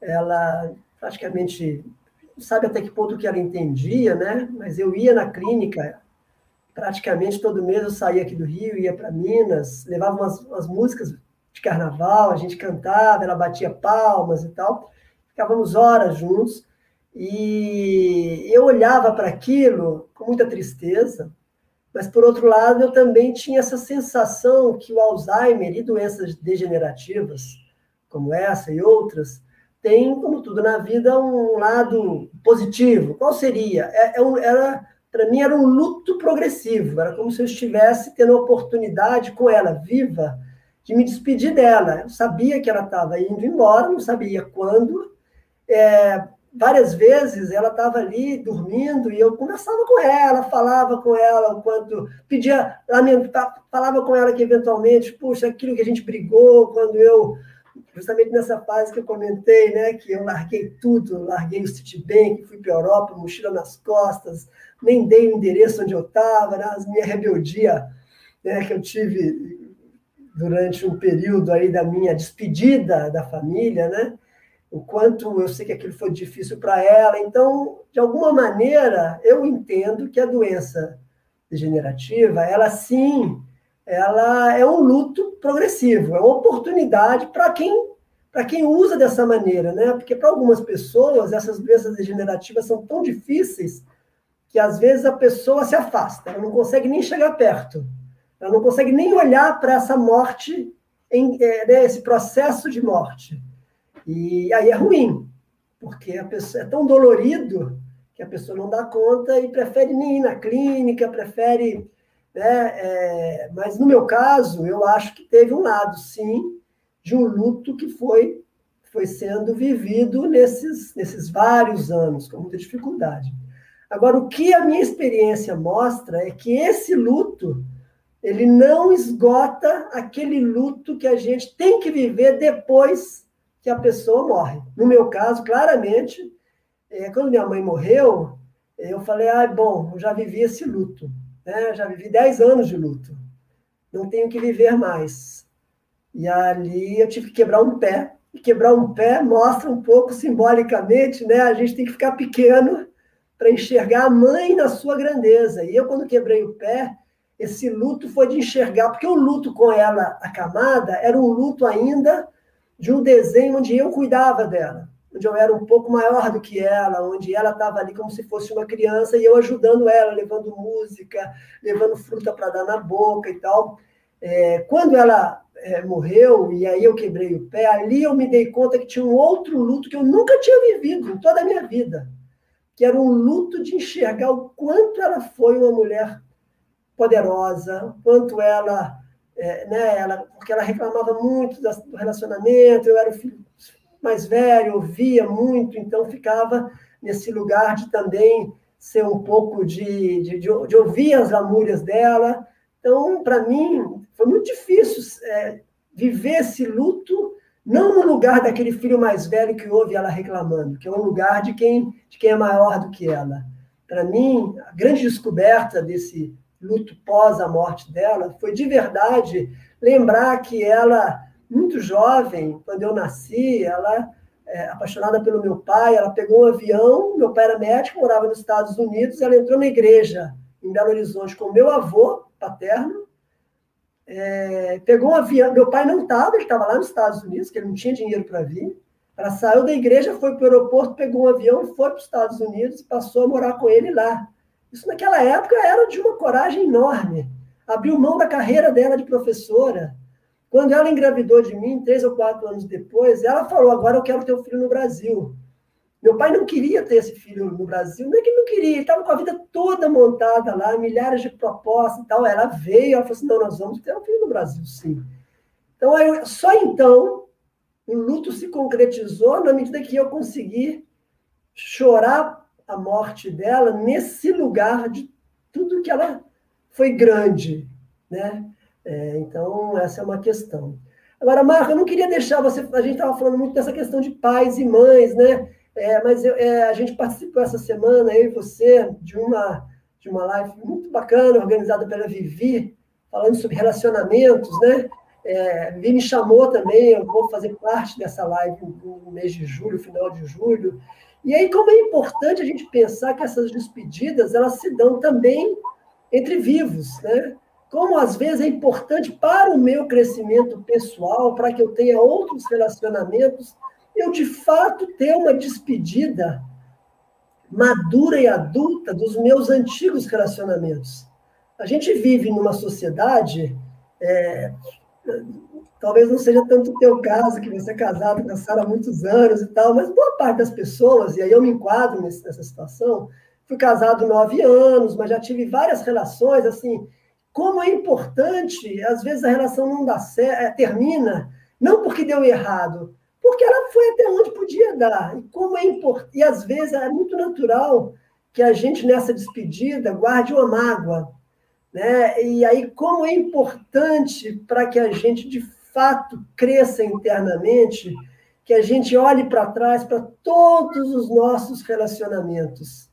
ela praticamente sabe até que ponto que ela entendia, né? Mas eu ia na clínica praticamente todo mês eu saía aqui do Rio, ia para Minas, levava umas, umas músicas de carnaval, a gente cantava, ela batia palmas e tal. Ficávamos horas juntos e eu olhava para aquilo com muita tristeza, mas por outro lado eu também tinha essa sensação que o Alzheimer e doenças degenerativas, como essa e outras, tem, como tudo na vida, um lado positivo. Qual seria? É, é um, era para mim era um luto progressivo, era como se eu estivesse tendo a oportunidade com ela viva de me despedir dela. Eu sabia que ela estava indo embora, não sabia quando. É, várias vezes ela estava ali dormindo e eu conversava com ela, falava com ela o quanto pedia, falava com ela que eventualmente, puxa, aquilo que a gente brigou quando eu justamente nessa fase que eu comentei, né, que eu larguei tudo, larguei o Citibank, fui para a Europa, mochila nas costas, nem dei o endereço onde eu estava, né, minha rebeldia né, que eu tive durante um período aí da minha despedida da família, né? O quanto eu sei que aquilo foi difícil para ela. Então, de alguma maneira, eu entendo que a doença degenerativa, ela sim, ela é um luto progressivo, é uma oportunidade para quem para quem usa dessa maneira, né? Porque para algumas pessoas essas doenças degenerativas são tão difíceis que às vezes a pessoa se afasta, ela não consegue nem chegar perto. Ela não consegue nem olhar para essa morte, em, é, né, esse processo de morte. E aí é ruim, porque a pessoa é tão dolorido que a pessoa não dá conta e prefere nem ir na clínica, prefere. Né, é, mas no meu caso, eu acho que teve um lado, sim, de um luto que foi, foi sendo vivido nesses, nesses vários anos, com muita dificuldade. Agora, o que a minha experiência mostra é que esse luto ele não esgota aquele luto que a gente tem que viver depois que a pessoa morre. No meu caso, claramente, é, quando minha mãe morreu, eu falei, ah, bom, eu já vivi esse luto, né? já vivi 10 anos de luto, não tenho que viver mais. E ali eu tive que quebrar um pé, e quebrar um pé mostra um pouco simbolicamente, né? A gente tem que ficar pequeno para enxergar a mãe na sua grandeza. E eu, quando quebrei o pé, esse luto foi de enxergar, porque o luto com ela acamada era um luto ainda de um desenho onde eu cuidava dela. Onde eu era um pouco maior do que ela, onde ela estava ali como se fosse uma criança e eu ajudando ela, levando música, levando fruta para dar na boca e tal. É, quando ela é, morreu e aí eu quebrei o pé, ali eu me dei conta que tinha um outro luto que eu nunca tinha vivido em toda a minha vida, que era um luto de enxergar o quanto ela foi uma mulher poderosa, quanto ela, é, né, ela porque ela reclamava muito do relacionamento, eu era o filho mais velho, ouvia muito, então ficava nesse lugar de também ser um pouco de, de, de, de ouvir as lamúrias dela. Então, para mim, foi muito difícil é, viver esse luto, não no lugar daquele filho mais velho que ouve ela reclamando, que é um lugar de quem, de quem é maior do que ela. Para mim, a grande descoberta desse luto pós a morte dela foi de verdade lembrar que ela muito jovem, quando eu nasci, ela, é, apaixonada pelo meu pai, ela pegou um avião, meu pai era médico, morava nos Estados Unidos, ela entrou na igreja em Belo Horizonte com meu avô paterno, é, pegou um avião, meu pai não estava, ele estava lá nos Estados Unidos, que ele não tinha dinheiro para vir, ela saiu da igreja, foi para o aeroporto, pegou um avião, foi para os Estados Unidos e passou a morar com ele lá. Isso naquela época era de uma coragem enorme. Abriu mão da carreira dela de professora, quando ela engravidou de mim, três ou quatro anos depois, ela falou: Agora eu quero ter um filho no Brasil. Meu pai não queria ter esse filho no Brasil, não é que ele não queria, ele estava com a vida toda montada lá, milhares de propostas e tal. Ela veio, ela falou assim: Não, nós vamos ter um filho no Brasil, sim. Então, só então, o luto se concretizou na medida que eu consegui chorar a morte dela nesse lugar de tudo que ela foi grande, né? É, então, essa é uma questão. Agora, Marco, eu não queria deixar você. A gente estava falando muito dessa questão de pais e mães, né? É, mas eu, é, a gente participou essa semana, eu e você, de uma, de uma live muito bacana, organizada pela Vivi, falando sobre relacionamentos, né? É, Vivi me chamou também, eu vou fazer parte dessa live no mês de julho, final de julho. E aí, como é importante a gente pensar que essas despedidas, elas se dão também entre vivos, né? Como às vezes é importante para o meu crescimento pessoal, para que eu tenha outros relacionamentos, eu de fato ter uma despedida madura e adulta dos meus antigos relacionamentos. A gente vive numa sociedade, é, talvez não seja tanto o teu caso, que você é casado com a há muitos anos e tal, mas boa parte das pessoas, e aí eu me enquadro nessa situação, fui casado nove anos, mas já tive várias relações, assim, como é importante, às vezes a relação não dá certo, é, termina, não porque deu errado, porque ela foi até onde podia dar. E como é importante, e às vezes é muito natural que a gente nessa despedida guarde uma mágoa, né? E aí como é importante para que a gente de fato cresça internamente, que a gente olhe para trás para todos os nossos relacionamentos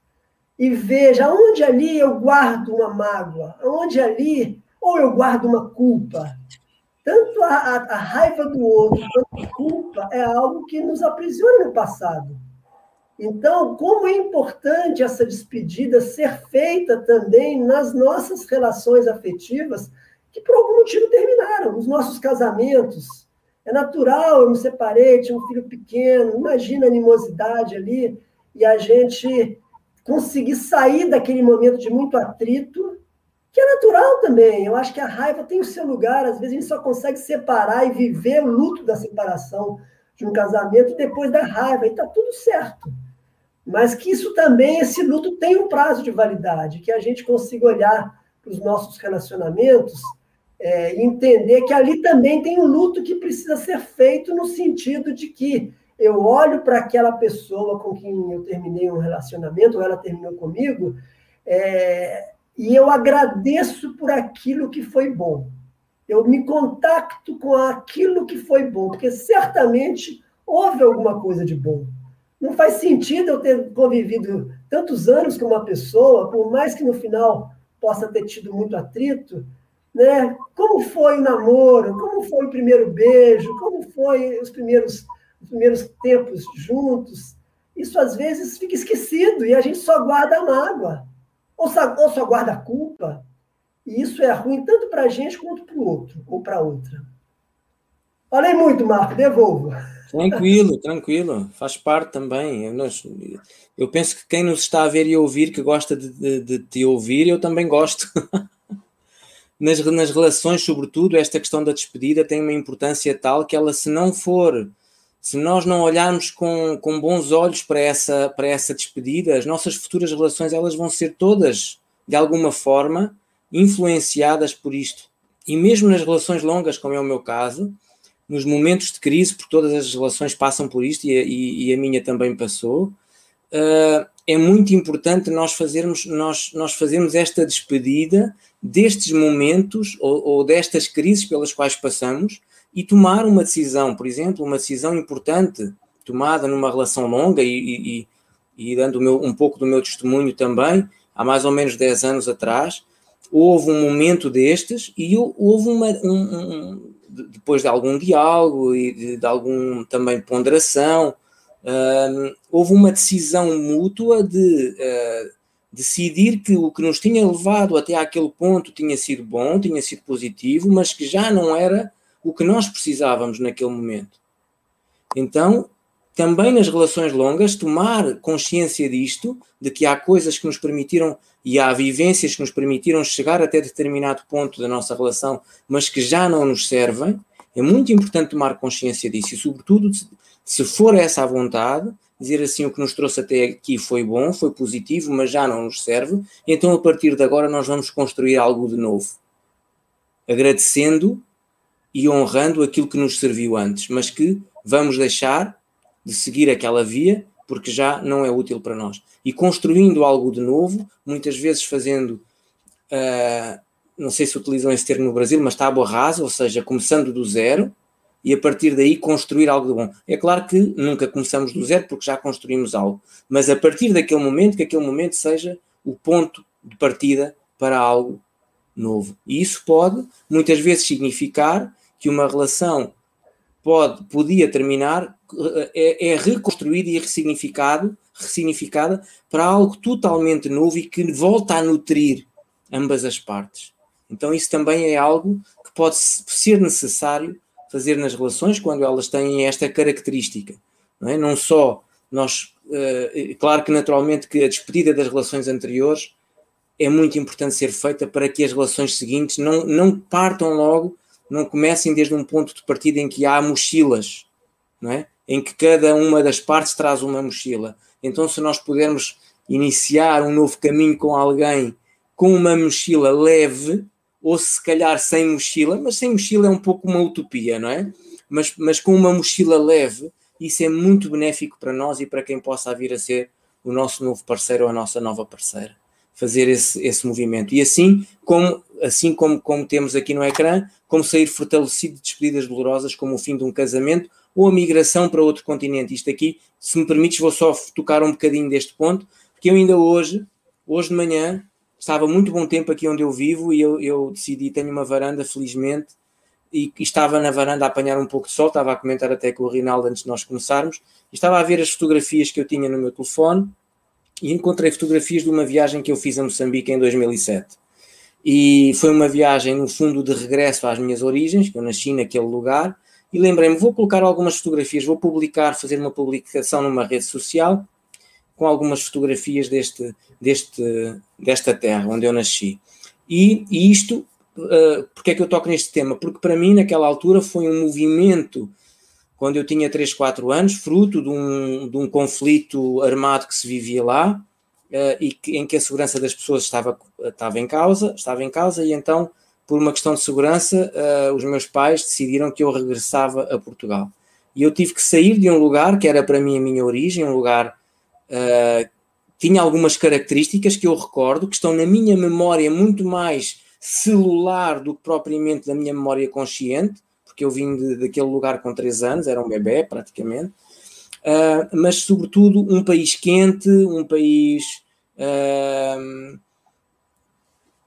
e veja onde ali eu guardo uma mágoa, onde ali ou eu guardo uma culpa. Tanto a, a, a raiva do outro quanto a culpa é algo que nos aprisiona no passado. Então, como é importante essa despedida ser feita também nas nossas relações afetivas que por algum motivo terminaram, nos nossos casamentos. É natural, eu me separei, tinha um filho pequeno, imagina a animosidade ali, e a gente conseguir sair daquele momento de muito atrito, que é natural também. Eu acho que a raiva tem o seu lugar, às vezes a gente só consegue separar e viver o luto da separação de um casamento depois da raiva, e está tudo certo. Mas que isso também, esse luto tem um prazo de validade, que a gente consiga olhar para os nossos relacionamentos é, entender que ali também tem um luto que precisa ser feito no sentido de que eu olho para aquela pessoa com quem eu terminei um relacionamento, ou ela terminou comigo, é, e eu agradeço por aquilo que foi bom. Eu me contacto com aquilo que foi bom, porque certamente houve alguma coisa de bom. Não faz sentido eu ter convivido tantos anos com uma pessoa, por mais que no final possa ter tido muito atrito, né? Como foi o namoro? Como foi o primeiro beijo? Como foi os primeiros os primeiros tempos juntos, isso às vezes fica esquecido e a gente só guarda a mágoa, ou só, ou só guarda a culpa. E isso é ruim tanto para a gente quanto para o outro, ou para outra. Falei muito, Marco, devolvo. Tranquilo, tranquilo, faz parte também. Eu, eu, penso que quem nos está a ver e ouvir, que gosta de, de, de te ouvir, eu também gosto. nas, nas relações, sobretudo, esta questão da despedida tem uma importância tal que ela, se não for, se nós não olharmos com, com bons olhos para essa, para essa despedida, as nossas futuras relações elas vão ser todas, de alguma forma, influenciadas por isto. E mesmo nas relações longas, como é o meu caso, nos momentos de crise, porque todas as relações passam por isto e a, e, e a minha também passou, uh, é muito importante nós fazermos, nós, nós fazermos esta despedida destes momentos ou, ou destas crises pelas quais passamos e tomar uma decisão, por exemplo, uma decisão importante tomada numa relação longa e, e, e dando meu, um pouco do meu testemunho também, há mais ou menos 10 anos atrás, houve um momento destes e houve uma, um, um, depois de algum diálogo e de, de algum também ponderação, uh, houve uma decisão mútua de uh, decidir que o que nos tinha levado até aquele ponto tinha sido bom, tinha sido positivo, mas que já não era o que nós precisávamos naquele momento. Então, também nas relações longas, tomar consciência disto, de que há coisas que nos permitiram e há vivências que nos permitiram chegar até determinado ponto da nossa relação, mas que já não nos servem, é muito importante tomar consciência disso e, sobretudo, se for essa a vontade, dizer assim: o que nos trouxe até aqui foi bom, foi positivo, mas já não nos serve, então a partir de agora nós vamos construir algo de novo, agradecendo e honrando aquilo que nos serviu antes, mas que vamos deixar de seguir aquela via porque já não é útil para nós. E construindo algo de novo, muitas vezes fazendo, uh, não sei se utilizam esse termo no Brasil, mas tábua rasa, ou seja, começando do zero e a partir daí construir algo de bom. É claro que nunca começamos do zero porque já construímos algo, mas a partir daquele momento, que aquele momento seja o ponto de partida para algo novo. E isso pode muitas vezes significar que uma relação pode, podia terminar, é, é reconstruída e ressignificado, ressignificada para algo totalmente novo e que volta a nutrir ambas as partes. Então, isso também é algo que pode ser necessário fazer nas relações quando elas têm esta característica. Não, é? não só nós, uh, claro que naturalmente que a despedida das relações anteriores é muito importante ser feita para que as relações seguintes não, não partam logo não comecem desde um ponto de partida em que há mochilas, não é? em que cada uma das partes traz uma mochila. Então, se nós pudermos iniciar um novo caminho com alguém com uma mochila leve, ou se calhar sem mochila, mas sem mochila é um pouco uma utopia, não é? Mas, mas com uma mochila leve, isso é muito benéfico para nós e para quem possa vir a ser o nosso novo parceiro ou a nossa nova parceira. Fazer esse, esse movimento. E assim como, assim como, como temos aqui no ecrã, como sair fortalecido de despedidas dolorosas, como o fim de um casamento ou a migração para outro continente. Isto aqui, se me permites, vou só tocar um bocadinho deste ponto, porque eu ainda hoje, hoje de manhã, estava muito bom tempo aqui onde eu vivo e eu, eu decidi, tenho uma varanda, felizmente, e, e, estava na varanda a apanhar um pouco de sol, estava a comentar até com o Rinaldo antes de nós começarmos, e estava a ver as fotografias que eu tinha no meu telefone e encontrei fotografias de uma viagem que eu fiz a Moçambique em 2007 e foi uma viagem, no fundo, de regresso às minhas origens, que eu nasci naquele lugar, e lembrei-me, vou colocar algumas fotografias, vou publicar, fazer uma publicação numa rede social, com algumas fotografias deste, deste, desta terra onde eu nasci. E, e isto, uh, porque é que eu toco neste tema? Porque para mim, naquela altura, foi um movimento, quando eu tinha 3, 4 anos, fruto de um, de um conflito armado que se vivia lá, uh, e que, em que a segurança das pessoas estava, estava em causa, estava em causa, e então, por uma questão de segurança, uh, os meus pais decidiram que eu regressava a Portugal. E eu tive que sair de um lugar que era para mim a minha origem, um lugar uh, tinha algumas características que eu recordo, que estão na minha memória muito mais celular do que propriamente da minha memória consciente, porque eu vim de, daquele lugar com 3 anos, era um bebê praticamente, uh, mas sobretudo um país quente, um país uh,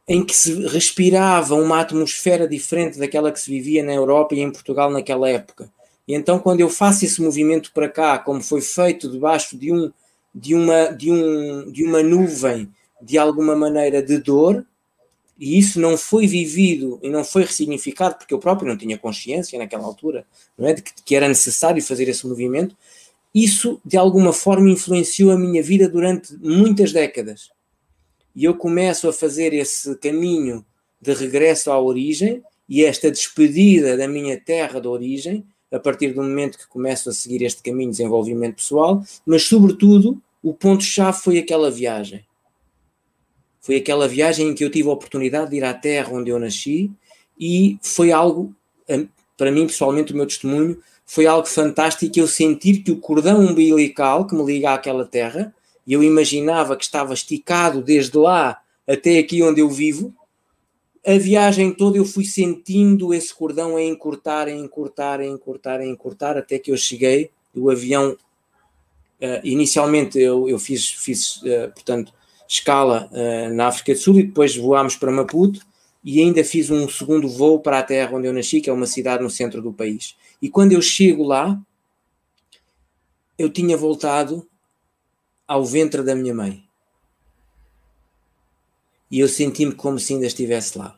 em que se respirava uma atmosfera diferente daquela que se vivia na Europa e em Portugal naquela época. E então, quando eu faço esse movimento para cá, como foi feito debaixo de, um, de, uma, de, um, de uma nuvem de alguma maneira de dor, e isso não foi vivido e não foi ressignificado, porque eu próprio não tinha consciência naquela altura, não é? de que, que era necessário fazer esse movimento, isso de alguma forma influenciou a minha vida durante muitas décadas. E eu começo a fazer esse caminho de regresso à origem e esta despedida da minha terra de origem, a partir do momento que começo a seguir este caminho de desenvolvimento pessoal, mas sobretudo o ponto-chave foi aquela viagem foi aquela viagem em que eu tive a oportunidade de ir à terra onde eu nasci e foi algo, para mim pessoalmente, o meu testemunho, foi algo fantástico eu sentir que o cordão umbilical que me liga àquela terra, e eu imaginava que estava esticado desde lá até aqui onde eu vivo, a viagem toda eu fui sentindo esse cordão a encurtar, a encurtar, a encurtar, a encurtar, até que eu cheguei, o avião, uh, inicialmente eu, eu fiz, fiz uh, portanto, escala uh, na África do Sul e depois voámos para Maputo e ainda fiz um segundo voo para a terra onde eu nasci, que é uma cidade no centro do país. E quando eu chego lá, eu tinha voltado ao ventre da minha mãe. E eu senti-me como se ainda estivesse lá.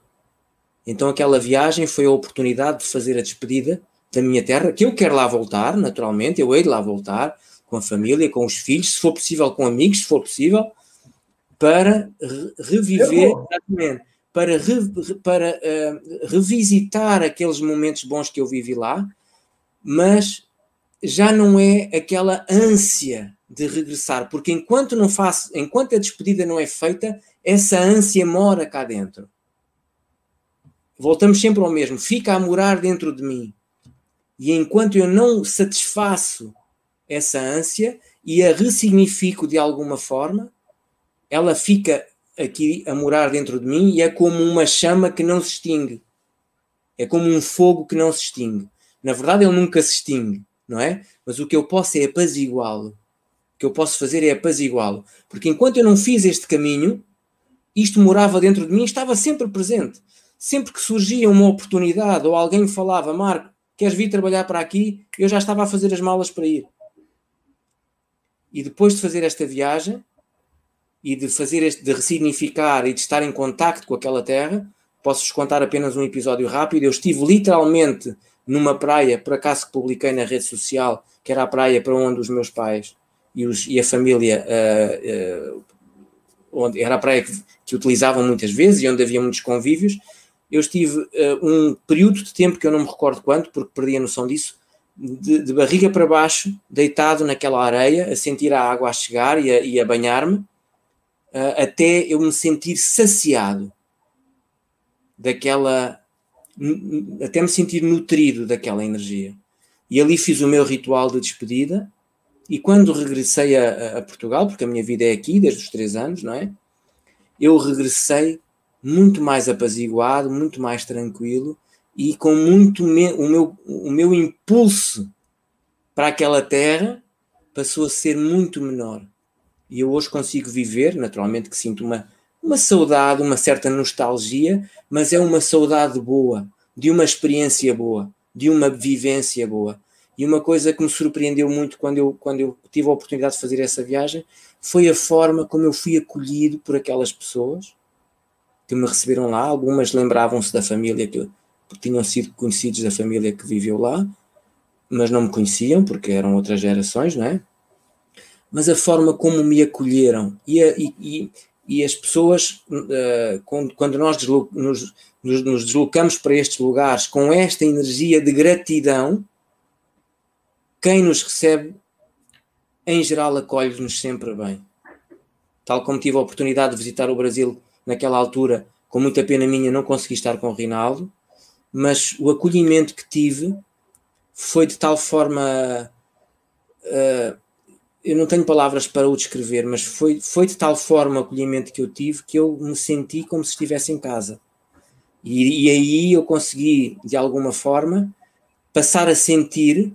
Então aquela viagem foi a oportunidade de fazer a despedida da minha terra, que eu quero lá voltar, naturalmente, eu hei de lá voltar, com a família, com os filhos, se for possível com amigos, se for possível, para reviver, para, re, para uh, revisitar aqueles momentos bons que eu vivi lá, mas já não é aquela ânsia de regressar, porque enquanto não faço, enquanto a despedida não é feita, essa ânsia mora cá dentro. Voltamos sempre ao mesmo, fica a morar dentro de mim. E enquanto eu não satisfaço essa ânsia e a ressignifico de alguma forma, ela fica aqui a morar dentro de mim e é como uma chama que não se extingue. É como um fogo que não se extingue. Na verdade, ele nunca se extingue, não é? Mas o que eu posso é apaziguá-lo. O que eu posso fazer é apaziguá-lo. Porque enquanto eu não fiz este caminho, isto morava dentro de mim estava sempre presente. Sempre que surgia uma oportunidade ou alguém falava, Marco, queres vir trabalhar para aqui? Eu já estava a fazer as malas para ir. E depois de fazer esta viagem, e de fazer este, de ressignificar e de estar em contacto com aquela terra, posso-vos contar apenas um episódio rápido. Eu estive literalmente numa praia, por acaso que publiquei na rede social, que era a praia para onde os meus pais e, os, e a família, uh, uh, onde era a praia que, que, utilizavam muitas vezes e onde havia muitos convívios. Eu estive uh, um período de tempo que eu não me recordo quanto, porque perdi a noção disso, de, de barriga para baixo, deitado naquela areia, a sentir a água a chegar e a, a banhar-me uh, até eu me sentir saciado daquela. até me sentir nutrido daquela energia. E ali fiz o meu ritual de despedida. E quando regressei a, a Portugal, porque a minha vida é aqui desde os três anos, não é? Eu regressei muito mais apaziguado, muito mais tranquilo e com muito me, o meu o meu impulso para aquela terra passou a ser muito menor e eu hoje consigo viver, naturalmente que sinto uma, uma saudade, uma certa nostalgia, mas é uma saudade boa, de uma experiência boa, de uma vivência boa. E uma coisa que me surpreendeu muito quando eu, quando eu tive a oportunidade de fazer essa viagem foi a forma como eu fui acolhido por aquelas pessoas que me receberam lá. Algumas lembravam-se da família que, tinham sido conhecidos da família que viveu lá, mas não me conheciam porque eram outras gerações, não é? Mas a forma como me acolheram e, a, e, e as pessoas, uh, quando, quando nós deslo nos, nos, nos, deslocamos para estes lugares com esta energia de gratidão, quem nos recebe, em geral, acolhe-nos sempre bem. Tal como tive a oportunidade de visitar o Brasil naquela altura, com muita pena minha, não consegui estar com o Rinaldo, mas o acolhimento que tive foi de tal forma. Uh, eu não tenho palavras para o descrever, mas foi, foi de tal forma o acolhimento que eu tive que eu me senti como se estivesse em casa. E, e aí eu consegui, de alguma forma, passar a sentir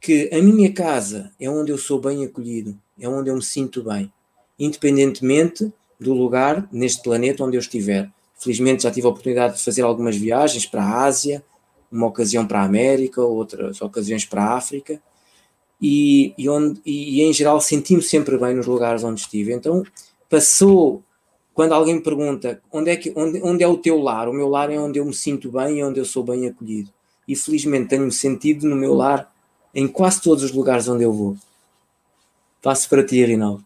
que a minha casa é onde eu sou bem acolhido, é onde eu me sinto bem, independentemente do lugar neste planeta onde eu estiver. Felizmente já tive a oportunidade de fazer algumas viagens para a Ásia, uma ocasião para a América, outras ocasiões para a África, e, e, onde, e, em geral senti-me sempre bem nos lugares onde estive. Então passou, quando alguém me pergunta onde é, que, onde, onde é o teu lar, o meu lar é onde eu me sinto bem e onde eu sou bem acolhido. E felizmente tenho-me sentido no meu lar em quase todos os lugares onde eu vou. Passo para ti, Rinaldo.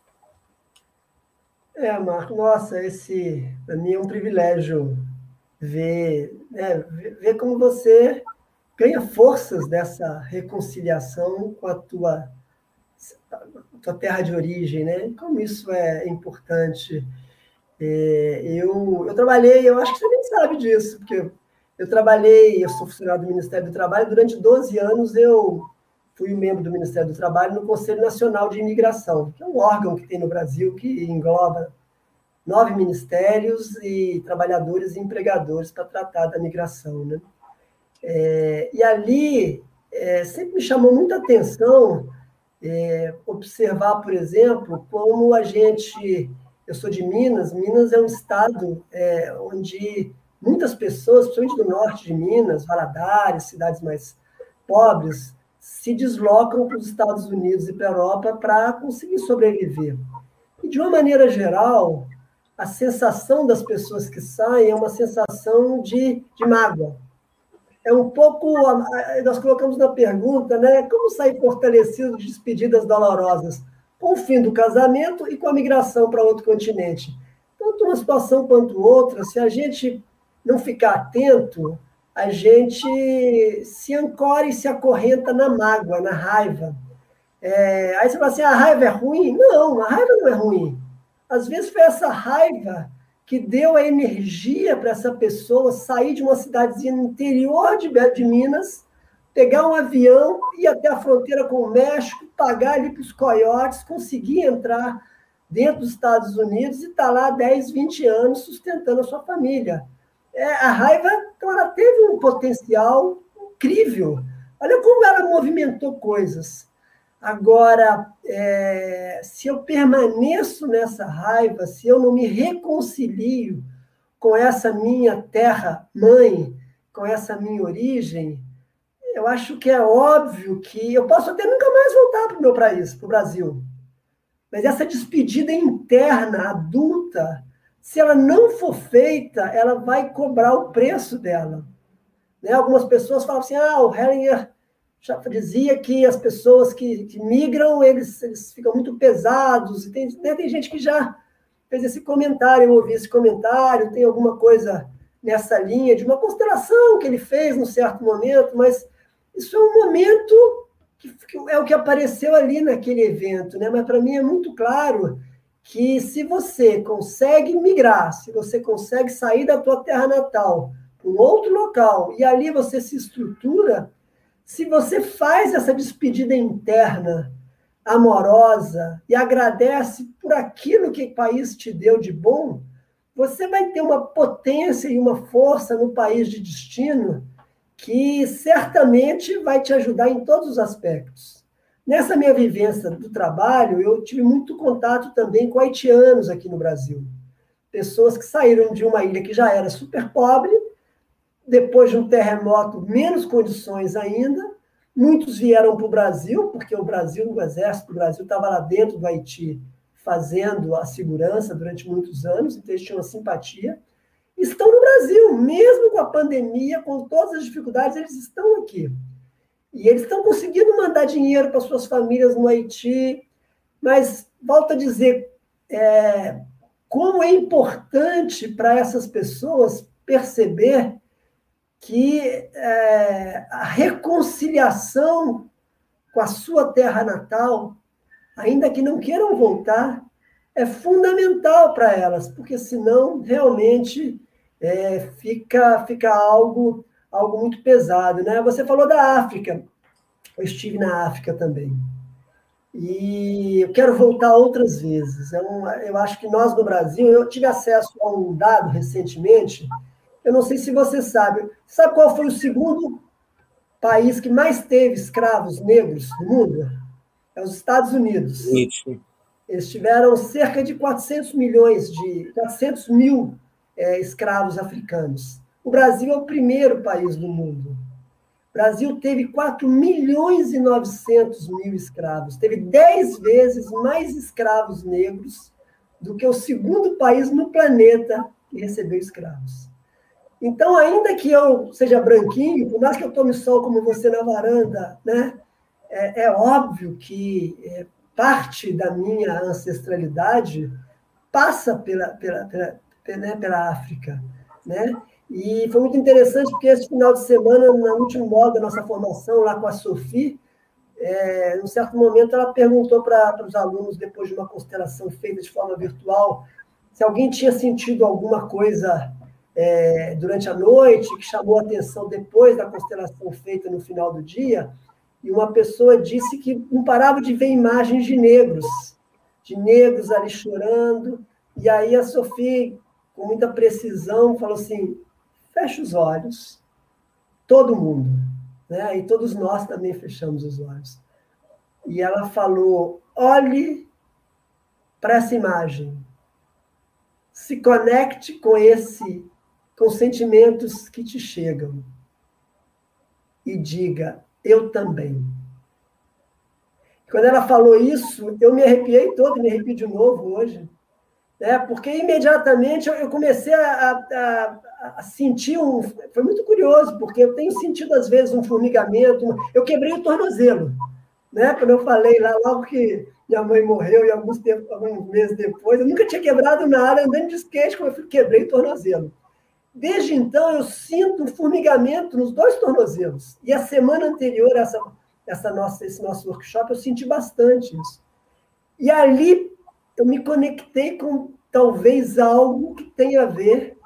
É, Marco, nossa, esse para mim é um privilégio ver, né, ver como você ganha forças dessa reconciliação com a tua, tua terra de origem, né? Como isso é importante. É, eu, eu trabalhei, eu acho que você nem sabe disso, porque eu trabalhei, eu sou funcionário do Ministério do Trabalho, durante 12 anos eu fui membro do Ministério do Trabalho no Conselho Nacional de Imigração, que é um órgão que tem no Brasil que engloba nove ministérios e trabalhadores e empregadores para tratar da migração. Né? É, e ali é, sempre me chamou muita atenção é, observar, por exemplo, como a gente. Eu sou de Minas, Minas é um estado é, onde muitas pessoas, principalmente do norte de Minas, Valadares, cidades mais pobres, se deslocam para os Estados Unidos e para a Europa para conseguir sobreviver. E, de uma maneira geral, a sensação das pessoas que saem é uma sensação de, de mágoa. É um pouco. Nós colocamos na pergunta, né? Como sair fortalecido de despedidas dolorosas? Com o fim do casamento e com a migração para outro continente. Tanto uma situação quanto outra, se a gente não ficar atento, a gente se ancora e se acorrenta na mágoa, na raiva. É, aí você fala assim: a raiva é ruim? Não, a raiva não é ruim. Às vezes foi essa raiva que deu a energia para essa pessoa sair de uma cidadezinha no interior de, Minas, pegar um avião, ir até a fronteira com o México, pagar ali para os coiotes, conseguir entrar dentro dos Estados Unidos e estar tá lá 10, 20 anos sustentando a sua família. É, a raiva, então, ela teve um potencial incrível. Olha como ela movimentou coisas. Agora, é, se eu permaneço nessa raiva, se eu não me reconcilio com essa minha terra mãe, com essa minha origem, eu acho que é óbvio que eu posso até nunca mais voltar para o meu país, para o Brasil. Mas essa despedida interna, adulta, se ela não for feita, ela vai cobrar o preço dela. Né? Algumas pessoas falam assim: ah, o Hellinger já dizia que as pessoas que, que migram, eles, eles ficam muito pesados. E tem, né, tem gente que já fez esse comentário, eu ouvi esse comentário, tem alguma coisa nessa linha de uma consideração que ele fez num certo momento, mas isso é um momento que, que é o que apareceu ali naquele evento, né? Mas para mim é muito claro que se você consegue migrar, se você consegue sair da tua terra natal para um outro local e ali você se estrutura, se você faz essa despedida interna, amorosa, e agradece por aquilo que o país te deu de bom, você vai ter uma potência e uma força no país de destino que certamente vai te ajudar em todos os aspectos. Nessa minha vivência do trabalho, eu tive muito contato também com haitianos aqui no Brasil. Pessoas que saíram de uma ilha que já era super pobre depois de um terremoto, menos condições ainda. Muitos vieram para o Brasil, porque o Brasil, o exército do Brasil, estava lá dentro do Haiti, fazendo a segurança durante muitos anos, então eles tinham uma simpatia. Estão no Brasil, mesmo com a pandemia, com todas as dificuldades, eles estão aqui. E eles estão conseguindo mandar dinheiro para suas famílias no Haiti, mas, volto a dizer, é, como é importante para essas pessoas perceber que é, a reconciliação com a sua terra natal, ainda que não queiram voltar, é fundamental para elas, porque senão realmente é, fica, fica algo, algo muito pesado. Né? Você falou da África, eu estive na África também. E eu quero voltar outras vezes. Eu, é eu acho que nós no Brasil, eu tive acesso a um dado recentemente eu não sei se você sabe. Sabe qual foi o segundo país que mais teve escravos negros no mundo? É os Estados Unidos. Eles tiveram cerca de 400 milhões de 400 mil é, escravos africanos. O Brasil é o primeiro país do mundo. O Brasil teve 4 milhões e 900 mil escravos. Teve 10 vezes mais escravos negros do que o segundo país no planeta que recebeu escravos. Então, ainda que eu seja branquinho, por mais que eu tome sol como você na varanda, né, é, é óbvio que é, parte da minha ancestralidade passa pela, pela, pela, pela, né, pela África. Né? E foi muito interessante porque esse final de semana, no último modo da nossa formação, lá com a Sophie, é, num certo momento ela perguntou para os alunos, depois de uma constelação feita de forma virtual, se alguém tinha sentido alguma coisa é, durante a noite que chamou atenção depois da constelação feita no final do dia, e uma pessoa disse que não parava de ver imagens de negros, de negros ali chorando, e aí a Sophie, com muita precisão, falou assim: fecha os olhos, todo mundo, né? E todos nós também fechamos os olhos. E ela falou: olhe para essa imagem, se conecte com esse com sentimentos que te chegam e diga: Eu também. Quando ela falou isso, eu me arrepiei todo, me arrepio de novo hoje, né? porque imediatamente eu comecei a, a, a, sentir um. Foi muito curioso, porque eu tenho sentido, às vezes, um formigamento. Eu quebrei o tornozelo. Né? Quando eu falei lá, logo que minha mãe morreu, e alguns, tempos, alguns meses depois, eu nunca tinha quebrado nada, andando de skate, como eu quebrei o tornozelo. Desde então, eu sinto um formigamento nos dois tornozelos. E a semana anterior a essa, essa nossa, esse nosso workshop, eu senti bastante isso. E ali eu me conectei com talvez algo que tenha a ver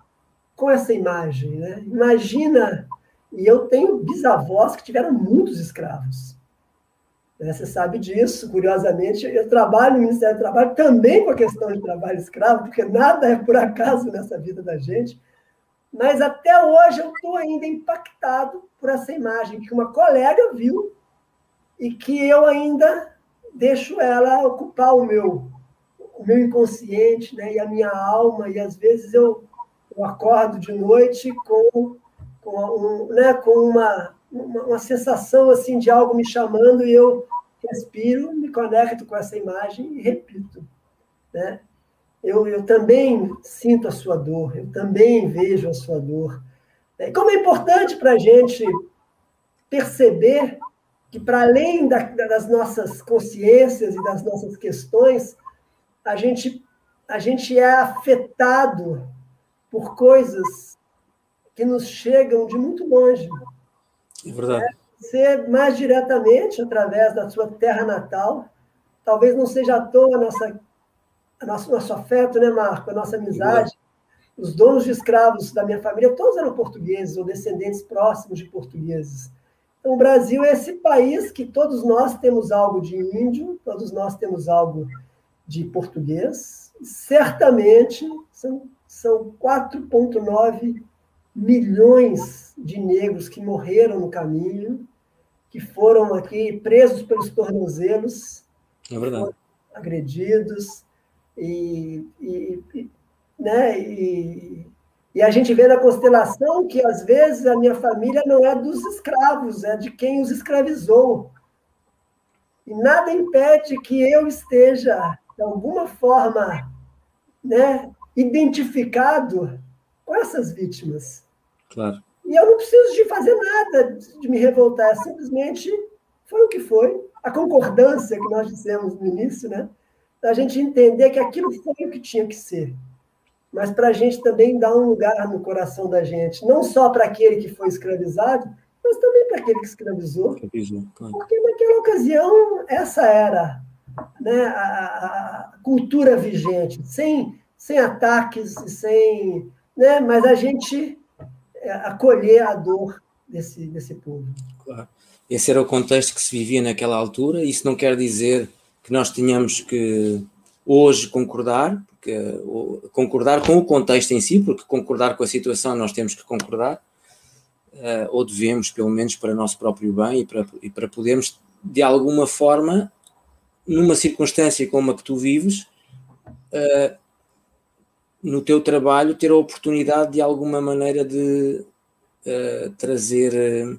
com essa imagem. Né? Imagina, e eu tenho bisavós que tiveram muitos escravos. Né? Você sabe disso, curiosamente. Eu trabalho no Ministério do Trabalho também com a questão de trabalho escravo, porque nada é por acaso nessa vida da gente. Mas até hoje eu estou ainda impactado por essa imagem que uma colega viu e que eu ainda deixo ela ocupar o meu o meu inconsciente, né, e a minha alma e às vezes eu, eu acordo de noite com com, um, né, com uma, uma, uma sensação assim de algo me chamando e eu respiro, me conecto com essa imagem e repito, né? Eu, eu também sinto a sua dor, eu também vejo a sua dor. É, como é importante para a gente perceber que, para além da, das nossas consciências e das nossas questões, a gente, a gente é afetado por coisas que nos chegam de muito longe. É verdade. É, ser mais diretamente através da sua terra natal. Talvez não seja à toa a nossa nosso, nosso afeto, né, Marco? A nossa amizade. Os donos de escravos da minha família, todos eram portugueses ou descendentes próximos de portugueses. Então, o Brasil é esse país que todos nós temos algo de índio, todos nós temos algo de português. Certamente são, são 4,9 milhões de negros que morreram no caminho, que foram aqui presos pelos tornozelos, é agredidos, e, e, né, e, e a gente vê na constelação que, às vezes, a minha família não é dos escravos, é de quem os escravizou. E nada impede que eu esteja, de alguma forma, né, identificado com essas vítimas. Claro. E eu não preciso de fazer nada, de me revoltar, simplesmente foi o que foi. A concordância que nós dissemos no início, né? A gente entender que aquilo foi o que tinha que ser. Mas para a gente também dar um lugar no coração da gente, não só para aquele que foi escravizado, mas também para aquele que escravizou. Porque naquela ocasião, essa era né, a, a, cultura vigente, sem, sem ataques, sem, né, mas a gente é, acolher a dor desse, desse povo. Claro. Esse era o contexto que se vivia naquela altura. Isso não quer dizer que nós tínhamos que hoje concordar, porque, concordar com o contexto em si, porque concordar com a situação nós temos que concordar, uh, ou devemos, pelo menos para nosso próprio bem e para, e para podermos, de alguma forma, numa circunstância como a que tu vives, uh, no teu trabalho, ter a oportunidade de alguma maneira de uh, trazer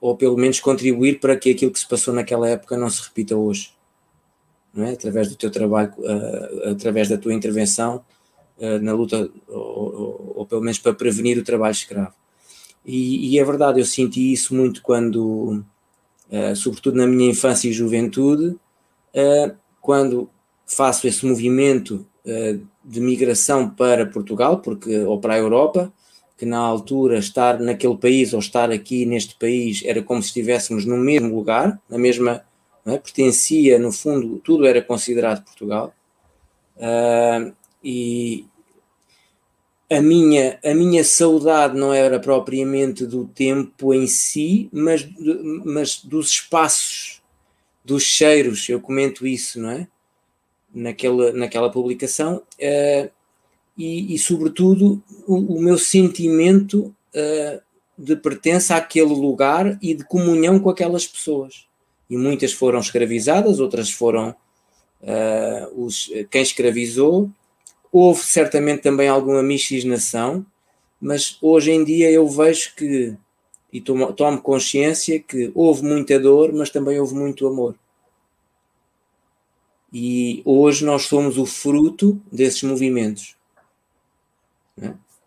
ou pelo menos contribuir para que aquilo que se passou naquela época não se repita hoje. é? através do teu trabalho, uh, através da tua intervenção uh, na luta, ou, ou, pelo menos para prevenir o trabalho escravo. E, e é verdade, eu senti isso muito quando, uh, sobretudo na minha infância e juventude, quando faço esse movimento de migração para Portugal, porque, ou para a Europa, que na altura estar naquele país ou estar aqui neste país era como se estivéssemos no mesmo lugar, na mesma, é? pertencia, no fundo, tudo era considerado Portugal. Uh, e a minha, a minha saudade não era propriamente do tempo em si, mas, mas dos espaços, dos cheiros, eu comento isso, não é? Naquela, naquela publicação. Uh, e, e sobretudo, o, o, meu sentimento uh, de pertença àquele lugar e de comunhão com aquelas pessoas. E muitas foram escravizadas, outras foram uh, os, quem escravizou. Houve certamente também alguma miscigenação, mas hoje em dia eu vejo que, e tomo, tomo consciência que houve muita dor, mas também houve muito amor. E hoje nós somos o fruto desses movimentos.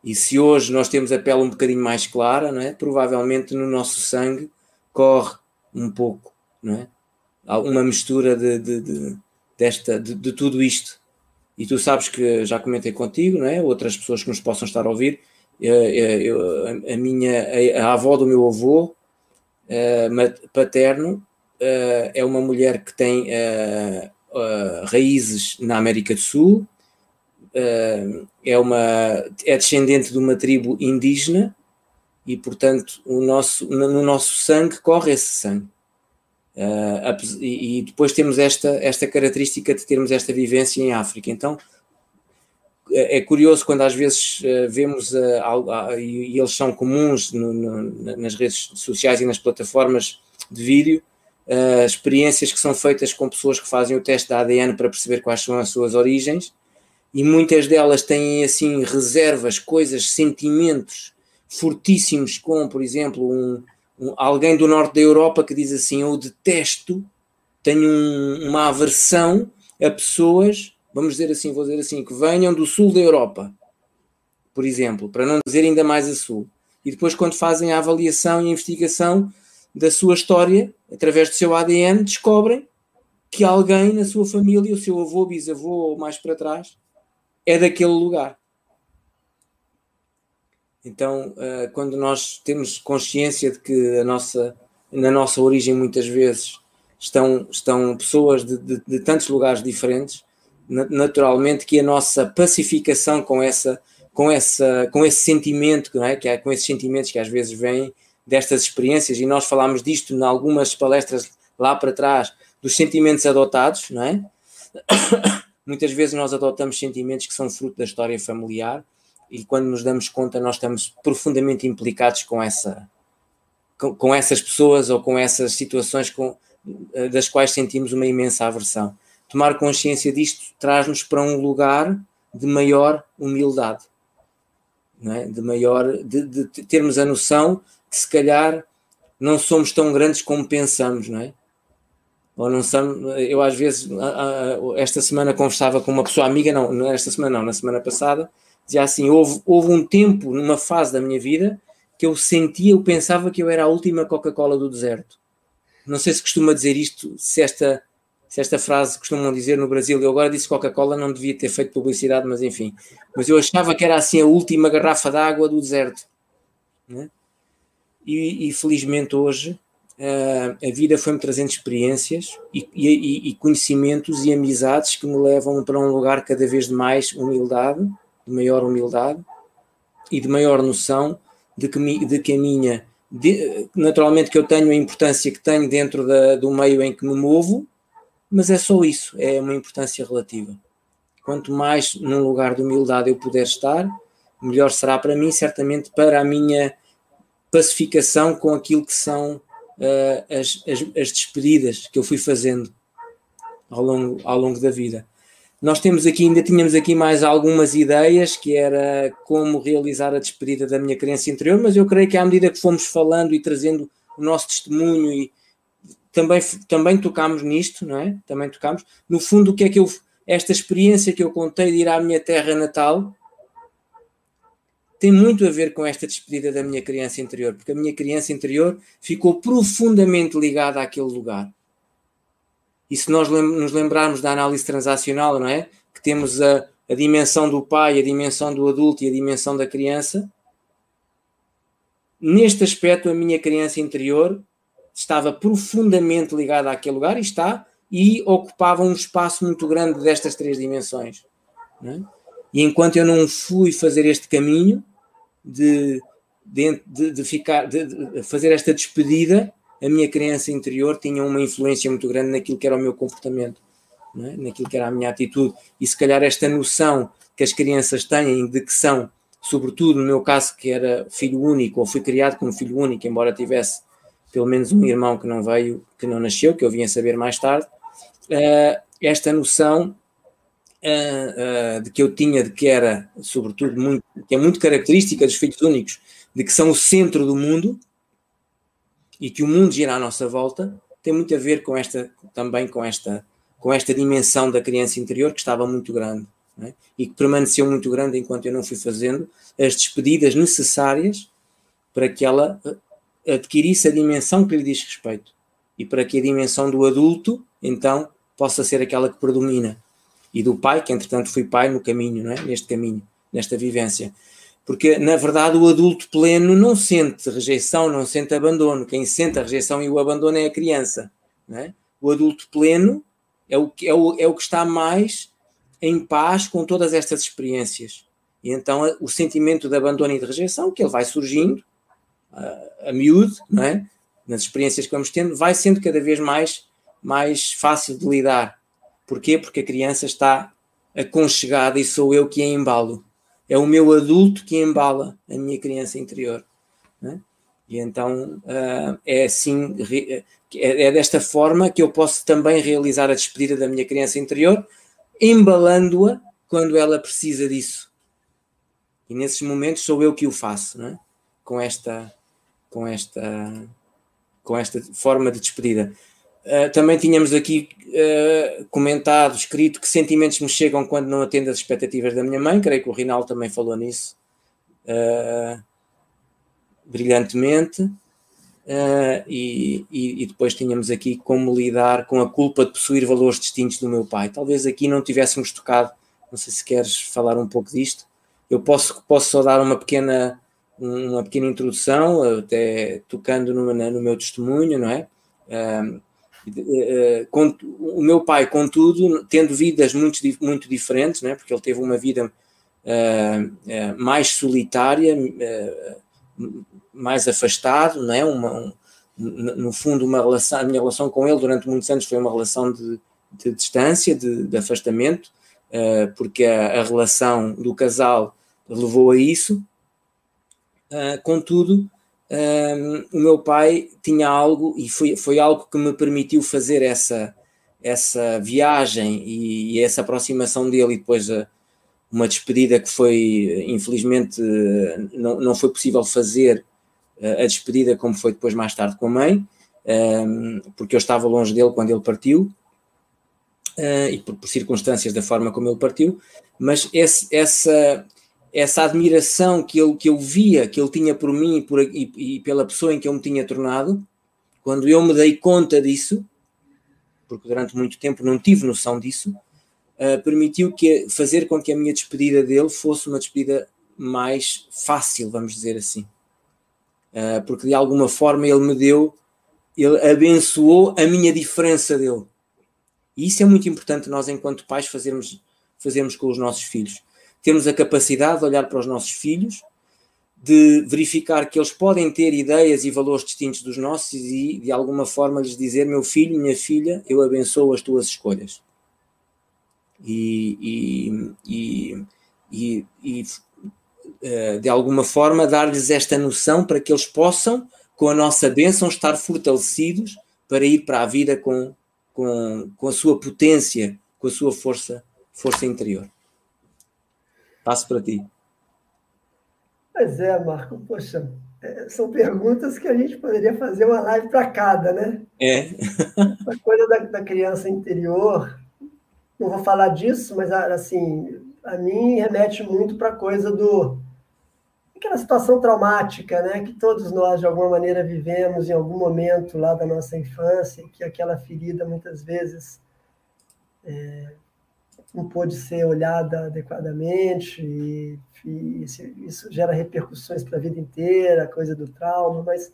E se hoje nós temos a pele um bocadinho mais clara, não é? provavelmente no nosso sangue corre um pouco, não é? uma mistura de, de, de desta, de, de, tudo isto. E tu sabes que já comentei contigo, não é? outras pessoas que nos possam estar a ouvir, eu, eu, a, minha, a, avó do meu avô uh, paterno é uma mulher que tem raízes na América do Sul, é, uma, é descendente de uma tribo indígena e, portanto, o nosso, no nosso sangue corre esse sangue. Uh, e, depois temos esta, esta característica de termos esta vivência em África. Então, é, é curioso quando às vezes uh, vemos, uh, e, e, eles são comuns no, no, nas redes sociais e nas plataformas de vídeo, experiências que são feitas com pessoas que fazem o teste da ADN para perceber quais são as suas origens e muitas delas têm assim reservas, coisas, sentimentos fortíssimos, como por exemplo um, um, alguém do norte da Europa que diz assim: Eu detesto, tenho um, uma aversão a pessoas, vamos dizer assim, vou dizer assim, que venham do sul da Europa, por exemplo, para não dizer ainda mais a sul. E depois, quando fazem a avaliação e a investigação da sua história, através do seu ADN, descobrem que alguém na sua família, o seu avô, bisavô ou mais para trás, é daquele lugar. Então, uh, quando nós temos consciência de que nossa, na nossa origem muitas vezes estão, estão pessoas de, de, de tantos lugares diferentes, naturalmente que a nossa pacificação com essa com essa com esse sentimento não é que é, com esses sentimentos que às vezes vêm destas experiências e nós falámos disto em algumas palestras lá para trás dos sentimentos adotados não é Muitas vezes nós adotamos sentimentos que são fruto da história familiar e quando nos damos conta nós estamos profundamente implicados com essa com, com essas pessoas ou com essas situações com, eh, das quais sentimos uma imensa aversão. Tomar consciência disto traz-nos para um lugar de maior humildade, é? de maior de, de termos a noção que se calhar não somos tão grandes como pensamos, não é? Ou não são, eu às vezes, esta semana conversava com uma pessoa amiga, não, esta semana não, na semana passada, dizia assim, houve, houve um tempo, numa fase da minha vida, que eu sentia, eu pensava que eu era a última Coca-Cola do deserto. Não sei se costuma dizer isto, se esta, se esta frase costumam dizer no Brasil, eu agora disse Coca-Cola, não devia ter feito publicidade, mas enfim. Mas eu achava que era assim a última garrafa d'água do deserto. Né? E, e felizmente hoje a vida foi-me trazendo experiências e, e, e, conhecimentos e amizades que me levam para um lugar cada vez de mais humildade, de maior humildade e de maior noção de que, mi, de que a minha, de, naturalmente que eu tenho a importância que tenho dentro da, do meio em que me movo, mas é só isso, é uma importância relativa. Quanto mais num lugar de humildade eu puder estar, melhor será para mim, certamente para a minha pacificação com aquilo que são uh, as, as, as, despedidas que eu fui fazendo ao longo, ao longo da vida. Nós temos aqui, ainda tínhamos aqui mais algumas ideias, que era como realizar a despedida da minha crença interior, mas eu creio que à medida que fomos falando e trazendo o nosso testemunho e também, também tocámos nisto, não é? Também tocámos. No fundo, o que é que eu. Esta experiência que eu contei de ir à minha terra natal tem muito a ver com esta despedida da minha criança interior, porque a minha criança interior ficou profundamente ligada àquele lugar. E se nós nos lembrarmos da análise transacional, não é? Que temos a, a dimensão do pai, a dimensão do adulto e a dimensão da criança. Neste aspecto, a minha criança interior estava profundamente ligada àquele lugar e está, e ocupava um espaço muito grande destas três dimensões. É? E enquanto eu não fui fazer este caminho de, de, de, de ficar, de, de, fazer esta despedida, a minha criança interior tinha uma influência muito grande naquilo que era o meu comportamento, é? naquilo que era a minha atitude. E se calhar esta noção que as crianças têm de que são, sobretudo no meu caso, que era filho único, ou fui criado como filho único, embora tivesse pelo menos um irmão que não veio, que não nasceu, que eu vim a saber mais tarde, uh, esta noção uh, uh, de que eu tinha de que era, sobretudo, muito, que é muito característica dos filhos únicos, de que são o centro do mundo e que o mundo gira à nossa volta, tem muito a ver com esta, também com esta, com esta dimensão da criança interior que estava muito grande. É? E que permaneceu muito grande enquanto eu não fui fazendo as despedidas necessárias para que ela adquirisse a dimensão que lhe diz respeito e para que a dimensão do adulto, então, possa ser aquela que predomina. E do pai, que entretanto fui pai no caminho, não é? neste caminho, nesta vivência. Porque, na verdade, o adulto pleno não sente rejeição, não sente abandono. Quem sente a rejeição e o abandono é a criança. É? O adulto pleno é o, é, o, é o que está mais em paz com todas estas experiências. E então o sentimento de abandono e de rejeição, que ele vai surgindo, a, a miúdo, não é? nas experiências que vamos tendo, vai sendo cada vez mais, mais fácil de lidar. Porquê? Porque a criança está aconchegada e sou eu que a embalo. É o meu adulto que embala a minha criança interior. É? E então uh, é assim, é, é desta forma que eu posso também realizar a despedida da minha criança interior, embalando-a quando ela precisa disso. E nesses momentos sou eu que o faço, é? com esta com esta, com esta forma de despedida. Uh, também tínhamos aqui uh, comentado, escrito, que sentimentos me chegam quando não atendo as expectativas da minha mãe. Creio que o Rinaldo também falou nisso uh, brilhantemente. E, e, e, depois tínhamos aqui como lidar com a culpa de possuir valores distintos do meu pai. Talvez aqui não tivéssemos tocado, não sei se queres falar um pouco disto. Eu posso, posso só dar uma pequena uma pequena introdução, até tocando no, no meu testemunho, não é? O meu pai, contudo, tendo vidas muito, muito diferentes, não é? porque ele teve uma vida uh, mais solitária, mais afastado, não é? Uma, um, no fundo, uma relação, a minha relação com ele durante muitos anos foi uma relação de, de distância, de, de afastamento, porque a, a relação do casal levou a isso, Uh, contudo, um, o meu pai tinha algo, e foi, foi algo que me permitiu fazer essa, essa viagem e, e essa aproximação dele, e depois a, uma despedida que foi, infelizmente, não, não foi possível fazer a despedida como foi depois mais tarde com a mãe, um, porque eu estava longe dele quando ele partiu, uh, e por, por, circunstâncias da forma como ele partiu, mas esse, essa essa admiração que eu, que eu via que ele tinha por mim e, por, e, e, pela pessoa em que eu me tinha tornado, quando eu me dei conta disso, porque durante muito tempo não tive noção disso, uh, permitiu que, fazer com que a minha despedida dele fosse uma despedida mais fácil, vamos dizer assim. Uh, porque de alguma forma ele me deu, ele abençoou a minha diferença dele. E isso é muito importante nós, enquanto pais, fazermos, fazermos com os nossos filhos temos a capacidade de olhar para os nossos filhos, de verificar que eles podem ter ideias e valores distintos dos nossos e de alguma forma lhes dizer: meu filho, minha filha, eu abençoo as tuas escolhas. E, e, e, e eh, de alguma forma dar-lhes esta noção para que eles possam, com a nossa bênção, estar fortalecidos para ir para a vida com, com, com a sua potência, com a sua força, força interior. Passo para ti. Pois é, Marco, poxa, é, são perguntas que a gente poderia fazer uma live para cada, né? É. A coisa da, da, criança interior, não vou falar disso, mas assim, a mim remete muito para a coisa do aquela situação traumática, né, que todos nós de alguma maneira vivemos em algum momento lá da nossa infância, que aquela ferida muitas vezes é, não pôde ser olhada adequadamente e, e isso gera repercussões para a vida inteira, coisa do trauma, mas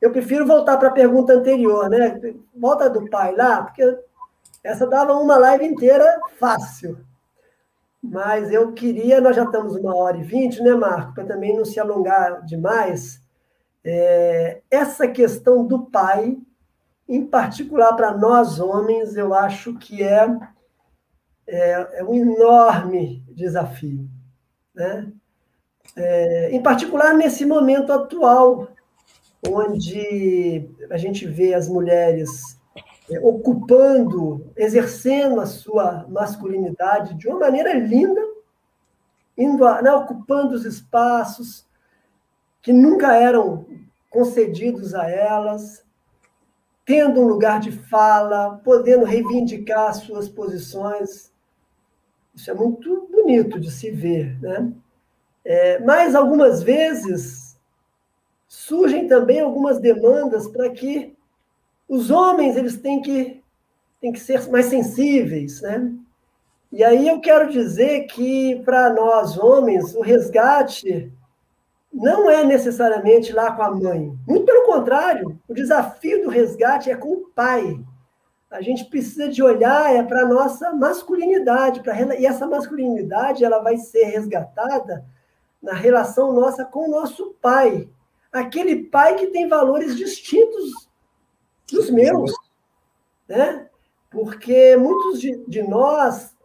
eu prefiro voltar para a pergunta anterior, né? Volta do pai lá, porque essa dava uma live inteira fácil. Mas eu queria, nós já estamos uma hora e vinte, né, Marco, para também não se alongar demais, é, essa questão do pai, em particular para nós homens, eu acho que é é, é um enorme desafio. Né? É, em particular nesse momento atual, onde a gente vê as mulheres é, ocupando, exercendo a sua masculinidade de uma maneira linda, indo a, né, ocupando os espaços que nunca eram concedidos a elas, tendo um lugar de fala, podendo reivindicar suas posições, isso é muito bonito de se ver, né? É, mas algumas vezes surgem também algumas demandas para que os homens eles têm que têm que ser mais sensíveis, né? E aí eu quero dizer que para nós homens o resgate não é necessariamente lá com a mãe. Muito pelo contrário, o desafio do resgate é com o pai a gente precisa de olhar é para a nossa masculinidade, pra, e essa masculinidade ela vai ser resgatada na relação nossa com o nosso pai. Aquele pai que tem valores distintos dos meus. Né? Porque muitos de, de nós,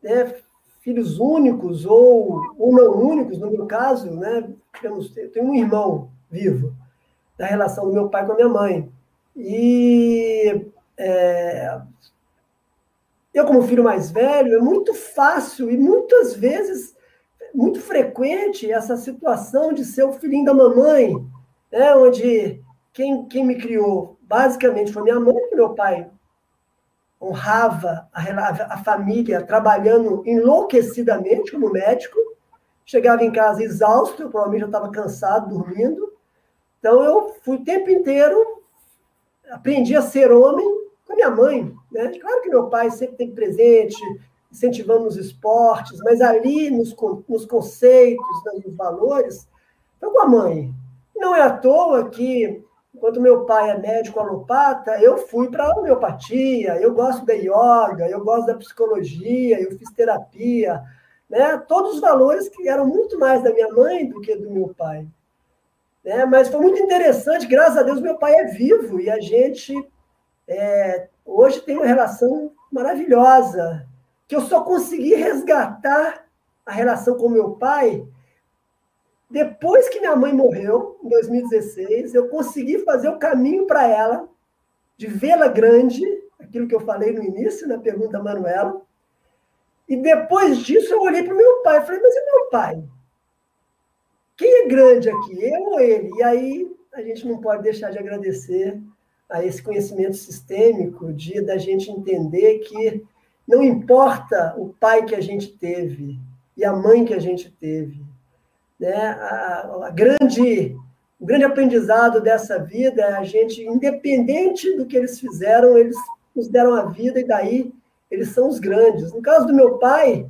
né, filhos únicos ou, ou não únicos, no meu caso, né, temos, eu tenho um irmão vivo, da relação do meu pai com a minha mãe. E é... Eu, como filho mais velho, é muito fácil e muitas vezes muito frequente essa situação de ser o filhinho da mamãe, né? onde quem, quem me criou basicamente foi minha mãe, que meu pai honrava a, a família trabalhando enlouquecidamente como médico. Chegava em casa exausto, eu provavelmente já estava cansado, dormindo. Então eu fui o tempo inteiro, aprendi a ser homem minha mãe. Né? Claro que meu pai sempre tem presente, incentivando os esportes, mas ali nos, nos conceitos, nos valores, foi com a mãe. Não é à toa que, enquanto meu pai é médico alopata, eu fui para a homeopatia, eu gosto da yoga, eu gosto da psicologia, eu fiz terapia, né? todos os valores que eram muito mais da minha mãe do que do meu pai. Né? Mas foi muito interessante, graças a Deus meu pai é vivo e a gente é, hoje tem uma relação maravilhosa, que eu só consegui resgatar a relação com meu pai depois que minha mãe morreu, em 2016. Eu consegui fazer o caminho para ela, de vê-la grande, aquilo que eu falei no início, na pergunta da Manuela. E depois disso eu olhei para o meu pai e falei, mas e meu pai? Quem é grande aqui, eu ou ele? E aí a gente não pode deixar de agradecer a esse conhecimento sistêmico de da gente entender que não importa o pai que a gente teve e a mãe que a gente teve, né? A, a grande o grande aprendizado dessa vida é a gente, independente do que eles fizeram, eles nos deram a vida e daí eles são os grandes. No caso do meu pai,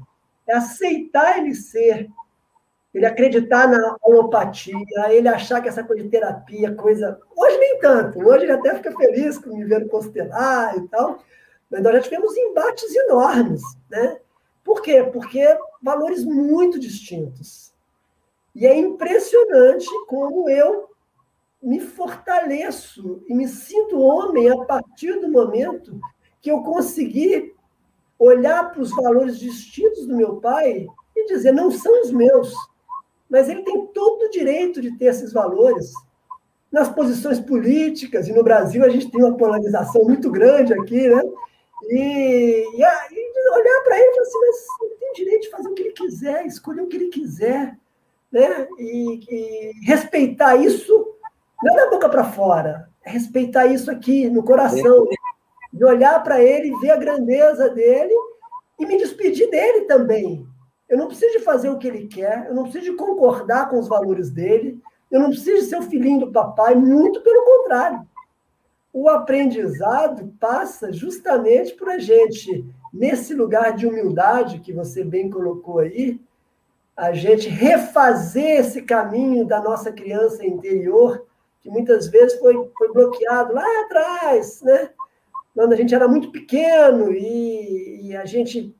é aceitar ele ser ele acreditar na homeopatia, ele achar que essa coisa de terapia, coisa. Hoje nem tanto, hoje ele até fica feliz com me vendo constelar e tal, mas nós já tivemos embates enormes, né? Por quê? Porque valores muito distintos. E é impressionante como eu me fortaleço e me sinto homem a partir do momento que eu consegui olhar para os valores distintos do meu pai e dizer: não são os meus mas ele tem todo o direito de ter esses valores. Nas posições políticas, e no Brasil a gente tem uma polarização muito grande aqui, né? E, e, e olhar para ele e falar assim, mas ele tem direito de fazer o que ele quiser, escolher o que ele quiser. né? E, e respeitar isso não é da boca para fora, é respeitar isso aqui no coração, de olhar para ele, ver a grandeza dele e me despedir dele também. Eu não preciso de fazer o que ele quer, eu não preciso de concordar com os valores dele, eu não preciso ser o filhinho do papai, muito pelo contrário. O aprendizado passa justamente por a gente, nesse lugar de humildade que você bem colocou aí, a gente refazer esse caminho da nossa criança interior, que muitas vezes foi, foi bloqueado lá atrás, né? quando a gente era muito pequeno e, e a gente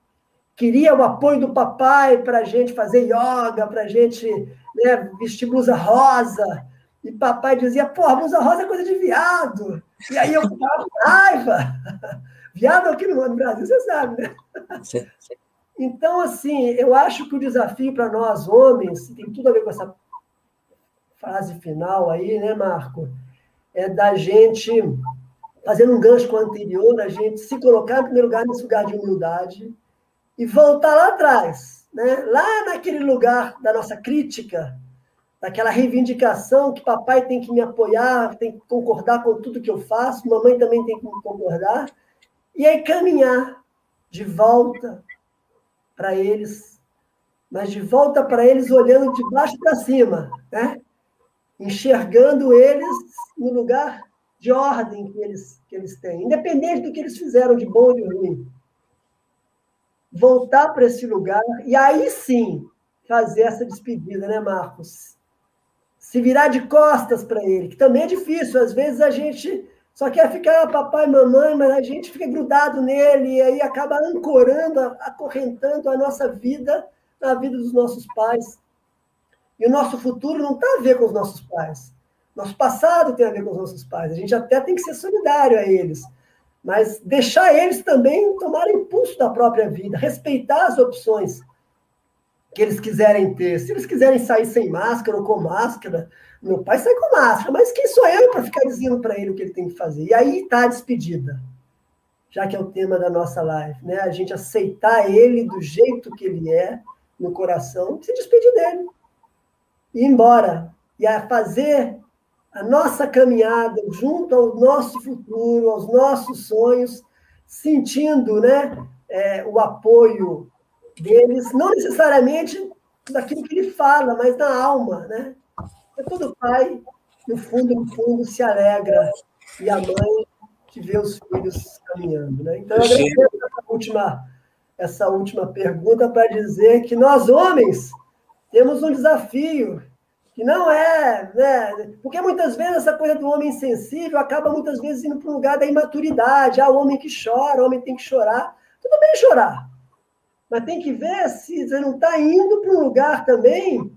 queria o apoio do papai para a gente fazer yoga, para a gente né, vestir blusa rosa. E papai dizia, pô, blusa rosa é coisa de viado. E aí eu ficava com raiva. Viado aqui no Brasil, você sabe, né? Então, assim, eu acho que o desafio para nós, homens, tem tudo a ver com essa frase final aí, né, Marco? É da gente fazendo um gancho com o anterior, a gente se colocar em primeiro lugar nesse lugar de humildade e voltar lá atrás, né? lá naquele lugar da nossa crítica, daquela reivindicação que papai tem que me apoiar, tem que concordar com tudo que eu faço, mamãe também tem que me concordar, e aí caminhar de volta para eles, mas de volta para eles olhando de baixo para cima, né? enxergando eles no lugar de ordem que eles, que eles têm, independente do que eles fizeram de bom ou de ruim. Voltar para esse lugar e aí sim fazer essa despedida, né, Marcos? Se virar de costas para ele, que também é difícil. Às vezes a gente só quer ficar papai e mamãe, mas a gente fica grudado nele e aí acaba ancorando, acorrentando a nossa vida na vida dos nossos pais. E o nosso futuro não está a ver com os nossos pais. Nosso passado tem a ver com os nossos pais. A gente até tem que ser solidário a eles. Mas deixar eles também tomarem impulso da própria vida, respeitar as opções que eles quiserem ter. Se eles quiserem sair sem máscara ou com máscara, meu pai sai com máscara, mas quem sou eu para ficar dizendo para ele o que ele tem que fazer? E aí está a despedida, já que é o tema da nossa live, né? A gente aceitar ele do jeito que ele é, no coração, se despedir dele. Ir embora. E a fazer a nossa caminhada junto ao nosso futuro, aos nossos sonhos, sentindo né, é, o apoio deles, não necessariamente daquilo que ele fala, mas na alma. Né? É todo pai, no fundo, no fundo, se alegra, e a mãe que vê os filhos caminhando. Né? Então, eu agradeço essa última, essa última pergunta para dizer que nós, homens, temos um desafio que não é, né? Porque muitas vezes essa coisa do homem sensível acaba muitas vezes indo para um lugar da imaturidade. Ah, o homem que chora, o homem tem que chorar. Tudo bem chorar, mas tem que ver se você não está indo para um lugar também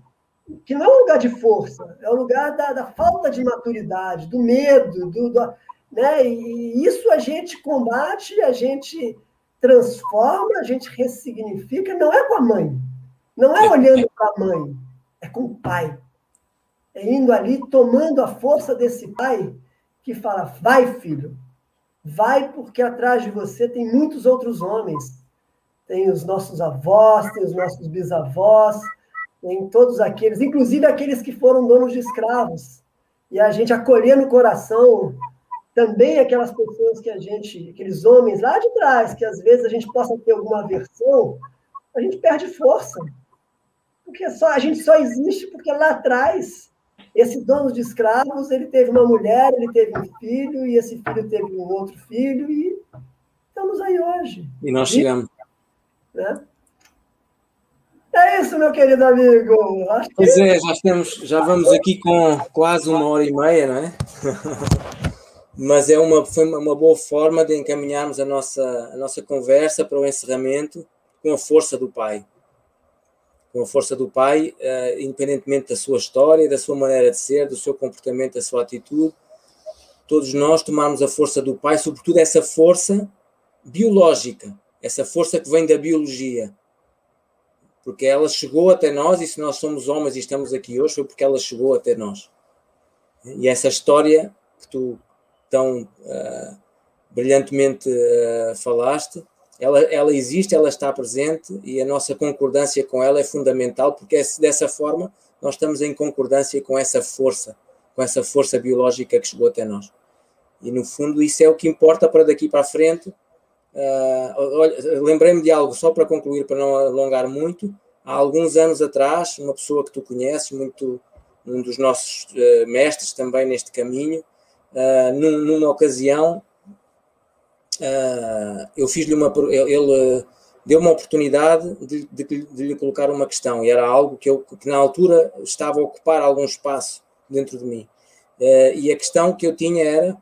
que não é um lugar de força, é um lugar da, da, falta de maturidade, do medo, do, do, né? E isso a gente combate, a gente transforma, a gente ressignifica. Não é com a mãe, não é olhando para a mãe, é com o pai é indo ali, tomando a força desse pai que fala: vai, filho, vai, porque atrás de você tem muitos outros homens. Tem os nossos avós, tem os nossos bisavós, tem todos aqueles, inclusive aqueles que foram donos de escravos. E a gente acolher no coração também aquelas pessoas que a gente, aqueles homens lá de trás, que às vezes a gente possa ter alguma aversão, a gente perde força. Porque só, a gente só existe porque lá atrás esse dono de escravos, ele teve uma mulher, ele teve um filho, e esse filho teve um outro filho, e estamos aí hoje. E nós chegamos. Né? É isso, meu querido amigo. Acho que... Pois é, já, temos, já vamos aqui com quase uma hora e meia, não é? Mas é uma, foi uma boa forma de encaminharmos a nossa, a nossa conversa para o encerramento com a força do Pai com a força do pai, uh, independentemente da sua história, da sua maneira de ser, do seu comportamento, da sua atitude, todos nós tomarmos a força do pai, sobretudo essa força biológica, essa força que vem da biologia, porque ela chegou até nós e se nós somos homens e estamos aqui hoje foi porque ela chegou até nós. E essa história que tu tão uh, brilhantemente uh, falaste, ela, ela existe, ela está presente e a nossa concordância com ela é fundamental, porque é dessa forma nós estamos em concordância com essa força, com essa força biológica que chegou até nós. E no fundo isso é o que importa para daqui para a frente. Uh, lembrei-me de algo, só para concluir, para não alongar muito. Há alguns anos atrás, uma pessoa que tu conheces, muito um dos nossos uh, mestres também neste caminho, uh, num, numa ocasião, eu fiz-lhe uma. Ele deu uma oportunidade de, de, de, lhe colocar uma questão, e era algo que, eu, que na altura estava a ocupar algum espaço dentro de mim. e a questão que eu tinha era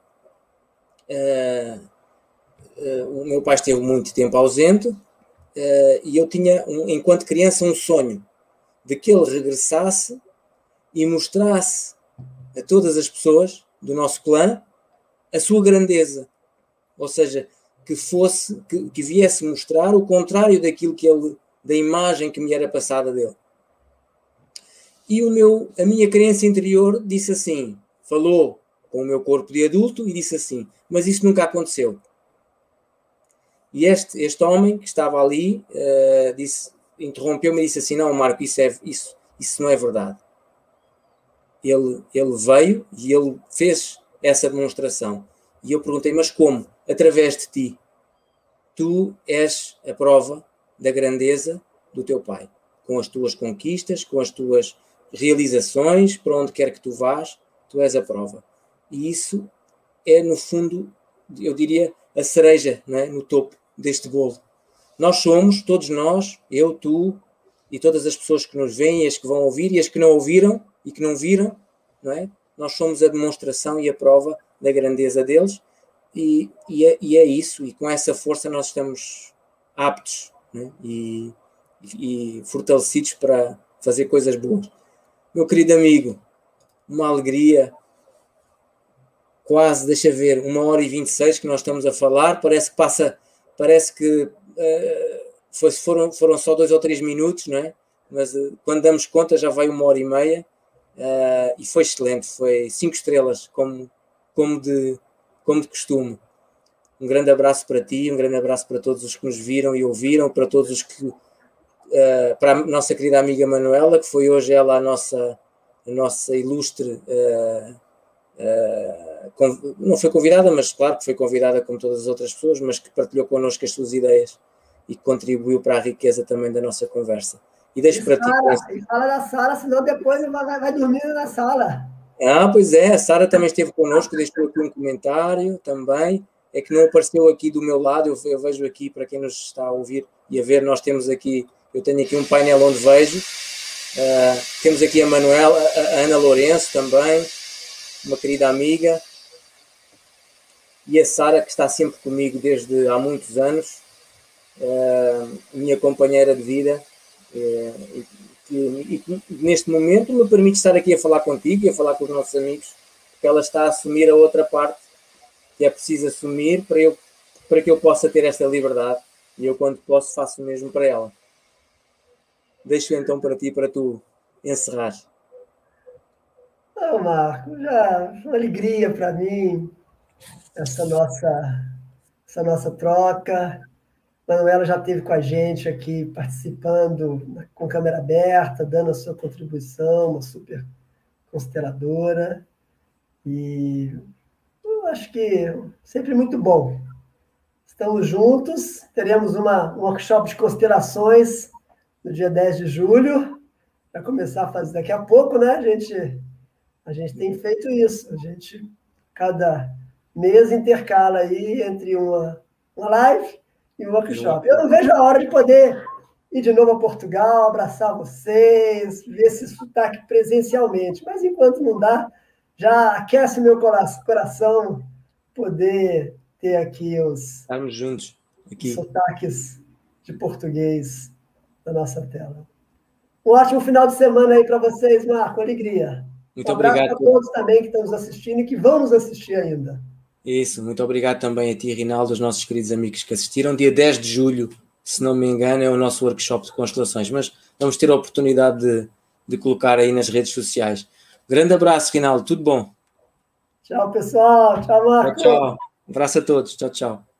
Uh, uh, o meu pai esteve muito tempo ausente uh, e eu tinha, um, enquanto criança, um sonho de que ele regressasse e mostrasse a todas as pessoas do nosso clã a sua grandeza. Ou seja, que fosse, que, que viesse mostrar o contrário daquilo que ele, da imagem que me era passada dele. E o meu, a minha crença interior disse assim, falou com o meu corpo de adulto e disse assim: Mas isso nunca aconteceu. E este, este homem que estava ali uh, disse, interrompeu-me e disse assim: Não, Marco, isso, é, isso, isso não é verdade. Ele, ele veio e ele fez essa demonstração. E eu perguntei: Mas como? Através de ti. Tu és a prova da grandeza do teu pai, com as tuas conquistas, com as tuas realizações, para onde quer que tu vás, tu és a prova. E isso é, no fundo, eu diria, a cereja é? no topo deste bolo. Nós somos, todos nós, eu, tu e todas as pessoas que nos veem, as que vão ouvir e as que não ouviram e que não viram, não é? Nós somos a demonstração e a prova da grandeza deles e, e, é, e é, isso, e com essa força nós estamos aptos é? e, e fortalecidos para fazer coisas boas. Meu querido amigo, uma alegria quase, deixa ver, uma hora e 26 que nós estamos a falar, parece que passa, parece que uh, foi, foram, foram só dois ou três minutos, não é? Mas uh, quando damos conta já vai uma hora e meia uh, e foi excelente, foi cinco estrelas, como, como, de, como de costume. Um grande abraço para ti, um grande abraço para todos os que nos viram e ouviram, para todos os que. para a nossa querida amiga Manuela, que foi hoje ela a nossa, a nossa ilustre não foi convidada, mas claro que foi convidada como todas as outras pessoas, mas que partilhou connosco as suas ideias e contribuiu para a riqueza também da nossa conversa. E deixo para Sara, ti. E fala da Sara, senão depois vai, vai dormir na sala. Ah, pois é, a Sara também esteve connosco, deixou aqui um comentário também. É que não apareceu aqui do meu lado, eu, eu vejo aqui, para quem nos está a ouvir e a ver, nós temos aqui, eu tenho aqui um painel onde vejo. Uh, temos aqui a Manuela, a, Ana Lourenço também, uma querida amiga, e a Sara, que está sempre comigo desde há muitos anos, uh, minha companheira de vida, uh, e, e, neste momento me permite estar aqui a falar contigo e a falar com os nossos amigos, porque ela está a assumir a outra parte que é preciso assumir para, eu, para que eu possa ter esta liberdade, e eu, quando posso, faço o mesmo para ela. Deixo então para ti, para tu encerrar. Não, Marco, já uma alegria para mim essa nossa, essa nossa troca. Manuela já esteve com a gente aqui participando com câmera aberta, dando a sua contribuição, uma super consideradora. E eu acho que sempre muito bom. Estamos juntos, teremos uma, um workshop de considerações no dia 10 de julho, para começar a fazer daqui a pouco, né? A gente, a gente tem feito isso, a gente, cada mês intercala aí entre uma, uma live e um workshop. Eu não vejo a hora de poder ir de novo a Portugal, abraçar vocês, ver esse sotaque presencialmente. Mas enquanto não dá, já aquece meu coração poder ter aqui os, Estamos juntos. Aqui. sotaques de português na nossa tela. Um ótimo final de semana aí para vocês, Marco. Alegria. Muito um obrigado. a todos também que estão nos assistindo e que vão nos assistir ainda. Isso, muito obrigado também a ti, Rinaldo, aos nossos queridos amigos que assistiram. Dia 10 de julho, se não me engano, é o nosso workshop de constelações, mas vamos ter a oportunidade de, de colocar aí nas redes sociais. Grande abraço, Rinaldo, tudo bom? Tchau, pessoal. Tchau, Marco. Tchau, tchau. Um abraço a todos. Tchau, tchau.